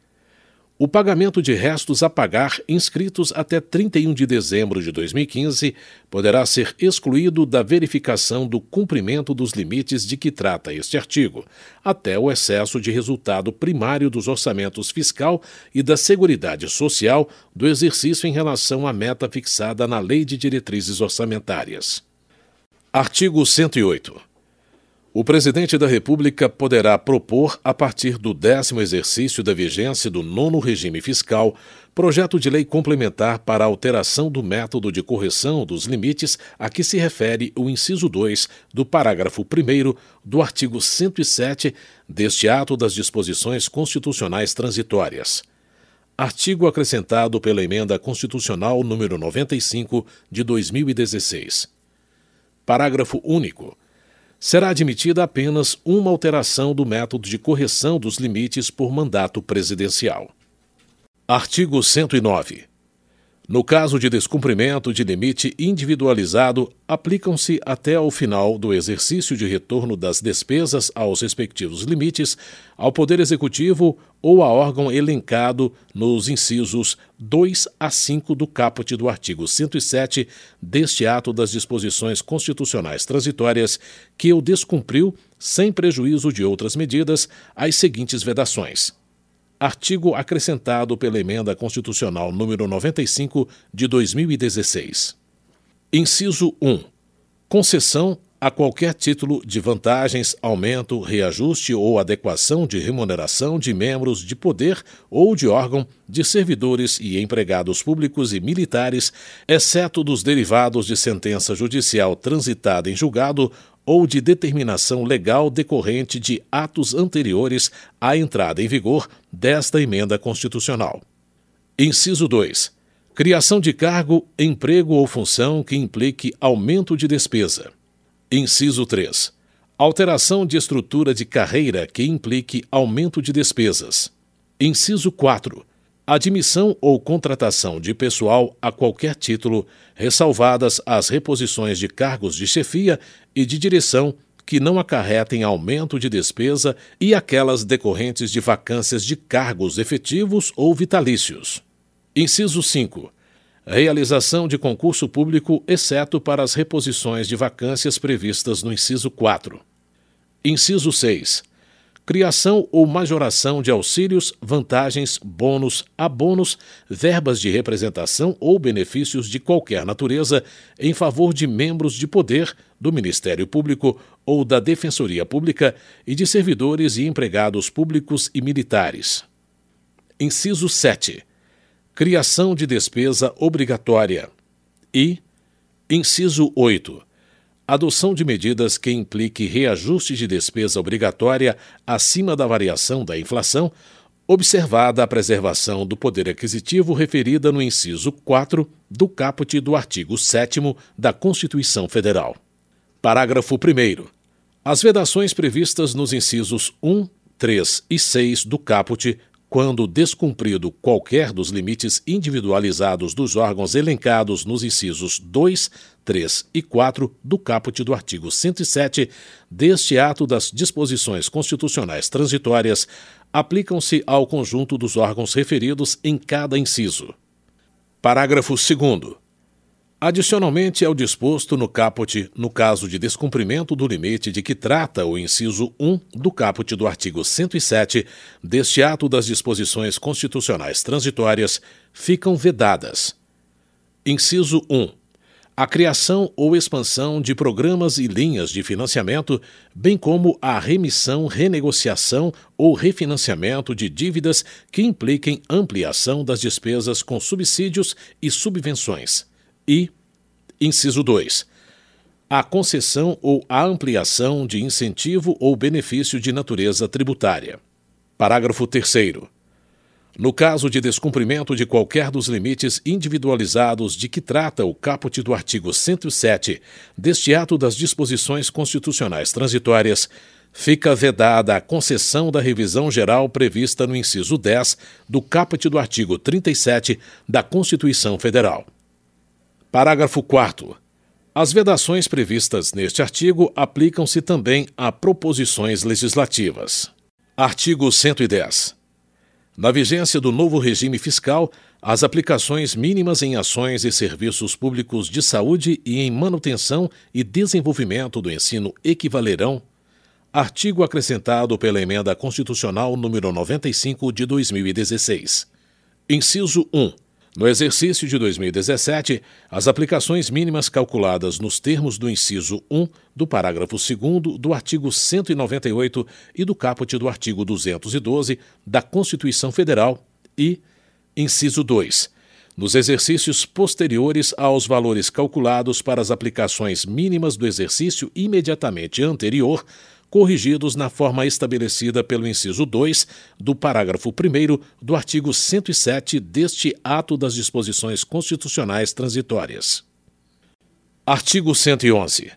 o pagamento de restos a pagar inscritos até 31 de dezembro de 2015 poderá ser excluído da verificação do cumprimento dos limites de que trata este artigo, até o excesso de resultado primário dos orçamentos fiscal e da Seguridade Social do exercício em relação à meta fixada na Lei de Diretrizes Orçamentárias. Artigo 108. O presidente da República poderá propor, a partir do décimo exercício da vigência do nono regime fiscal, projeto de lei complementar para alteração do método de correção dos limites a que se refere o inciso 2 do parágrafo 1 do artigo 107 deste ato das disposições constitucionais transitórias. Artigo acrescentado pela Emenda Constitucional número 95 de 2016. Parágrafo único será admitida apenas uma alteração do método de correção dos limites por mandato presidencial. Artigo 109. No caso de descumprimento de limite individualizado, aplicam-se até ao final do exercício de retorno das despesas aos respectivos limites ao Poder Executivo ou a órgão elencado nos incisos 2 a 5 do caput do artigo 107 deste ato das disposições constitucionais transitórias que o descumpriu, sem prejuízo de outras medidas, as seguintes vedações artigo acrescentado pela Emenda Constitucional número 95 de 2016. Inciso 1. Concessão a qualquer título de vantagens, aumento, reajuste ou adequação de remuneração de membros de poder ou de órgão, de servidores e empregados públicos e militares, exceto dos derivados de sentença judicial transitada em julgado ou de determinação legal decorrente de atos anteriores à entrada em vigor desta emenda constitucional. Inciso 2. Criação de cargo, emprego ou função que implique aumento de despesa. Inciso 3. Alteração de estrutura de carreira que implique aumento de despesas. Inciso 4 admissão ou contratação de pessoal a qualquer título, ressalvadas as reposições de cargos de chefia e de direção que não acarretem aumento de despesa e aquelas decorrentes de vacâncias de cargos efetivos ou vitalícios. Inciso 5. Realização de concurso público, exceto para as reposições de vacâncias previstas no inciso 4. Inciso 6 criação ou majoração de auxílios, vantagens, bônus, abonos, verbas de representação ou benefícios de qualquer natureza em favor de membros de poder do Ministério Público ou da Defensoria Pública e de servidores e empregados públicos e militares. Inciso 7. Criação de despesa obrigatória. E. Inciso 8 adoção de medidas que implique reajuste de despesa obrigatória acima da variação da inflação, observada a preservação do poder aquisitivo referida no inciso 4 do caput do artigo 7 da Constituição Federal. Parágrafo 1. As vedações previstas nos incisos 1, 3 e 6 do caput quando descumprido qualquer dos limites individualizados dos órgãos elencados nos incisos 2, 3 e 4 do caput do artigo 107 deste ato das disposições constitucionais transitórias, aplicam-se ao conjunto dos órgãos referidos em cada inciso. Parágrafo 2. Adicionalmente ao disposto no caput, no caso de descumprimento do limite de que trata o inciso 1 do caput do artigo 107 deste ato das disposições constitucionais transitórias, ficam vedadas. Inciso 1. A criação ou expansão de programas e linhas de financiamento, bem como a remissão, renegociação ou refinanciamento de dívidas que impliquem ampliação das despesas com subsídios e subvenções e, inciso 2, a concessão ou a ampliação de incentivo ou benefício de natureza tributária. Parágrafo 3. No caso de descumprimento de qualquer dos limites individualizados de que trata o caput do artigo 107 deste ato das disposições constitucionais transitórias, fica vedada a concessão da revisão geral prevista no inciso 10 do caput do artigo 37 da Constituição Federal. Parágrafo 4. As vedações previstas neste artigo aplicam-se também a proposições legislativas. Artigo 110. Na vigência do novo regime fiscal, as aplicações mínimas em ações e serviços públicos de saúde e em manutenção e desenvolvimento do ensino equivalerão. Artigo acrescentado pela Emenda Constitucional número 95 de 2016. Inciso 1. No exercício de 2017, as aplicações mínimas calculadas nos termos do inciso 1 do parágrafo 2 do artigo 198 e do caput do artigo 212 da Constituição Federal e, inciso 2, nos exercícios posteriores aos valores calculados para as aplicações mínimas do exercício imediatamente anterior corrigidos na forma estabelecida pelo inciso 2 do parágrafo 1 do artigo 107 deste ato das disposições constitucionais transitórias. Artigo 111.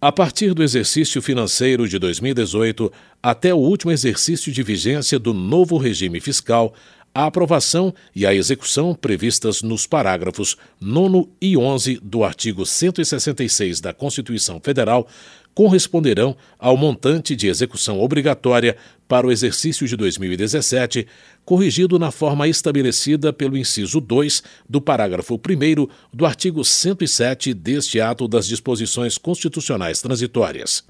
A partir do exercício financeiro de 2018 até o último exercício de vigência do novo regime fiscal, a aprovação e a execução previstas nos parágrafos 9 e 11 do artigo 166 da Constituição Federal corresponderão ao montante de execução obrigatória para o exercício de 2017, corrigido na forma estabelecida pelo inciso 2 do parágrafo 1 do artigo 107 deste ato das disposições constitucionais transitórias.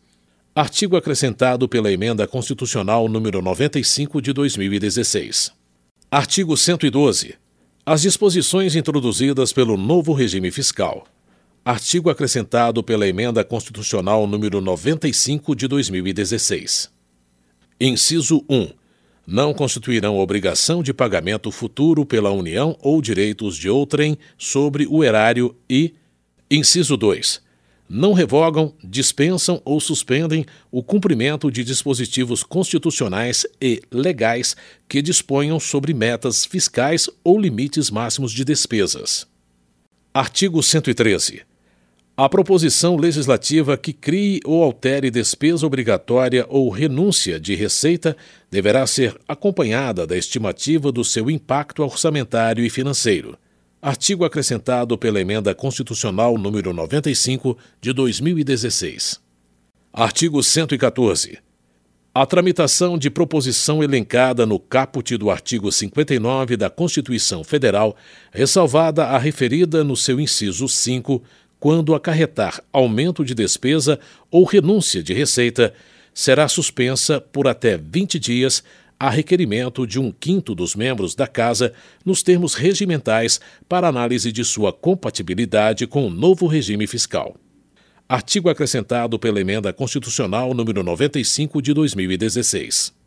Artigo acrescentado pela Emenda Constitucional número 95 de 2016. Artigo 112. As disposições introduzidas pelo novo regime fiscal Artigo acrescentado pela Emenda Constitucional número 95 de 2016. Inciso 1. Não constituirão obrigação de pagamento futuro pela União ou direitos de outrem sobre o erário e Inciso 2. Não revogam, dispensam ou suspendem o cumprimento de dispositivos constitucionais e legais que disponham sobre metas fiscais ou limites máximos de despesas. Artigo 113. A proposição legislativa que crie ou altere despesa obrigatória ou renúncia de receita deverá ser acompanhada da estimativa do seu impacto orçamentário e financeiro. Artigo acrescentado pela Emenda Constitucional número 95 de 2016. Artigo 114. A tramitação de proposição elencada no caput do artigo 59 da Constituição Federal, ressalvada a referida no seu inciso 5, quando acarretar aumento de despesa ou renúncia de receita, será suspensa por até 20 dias a requerimento de um quinto dos membros da Casa nos termos regimentais para análise de sua compatibilidade com o novo regime fiscal. Artigo acrescentado pela Emenda Constitucional número 95 de 2016.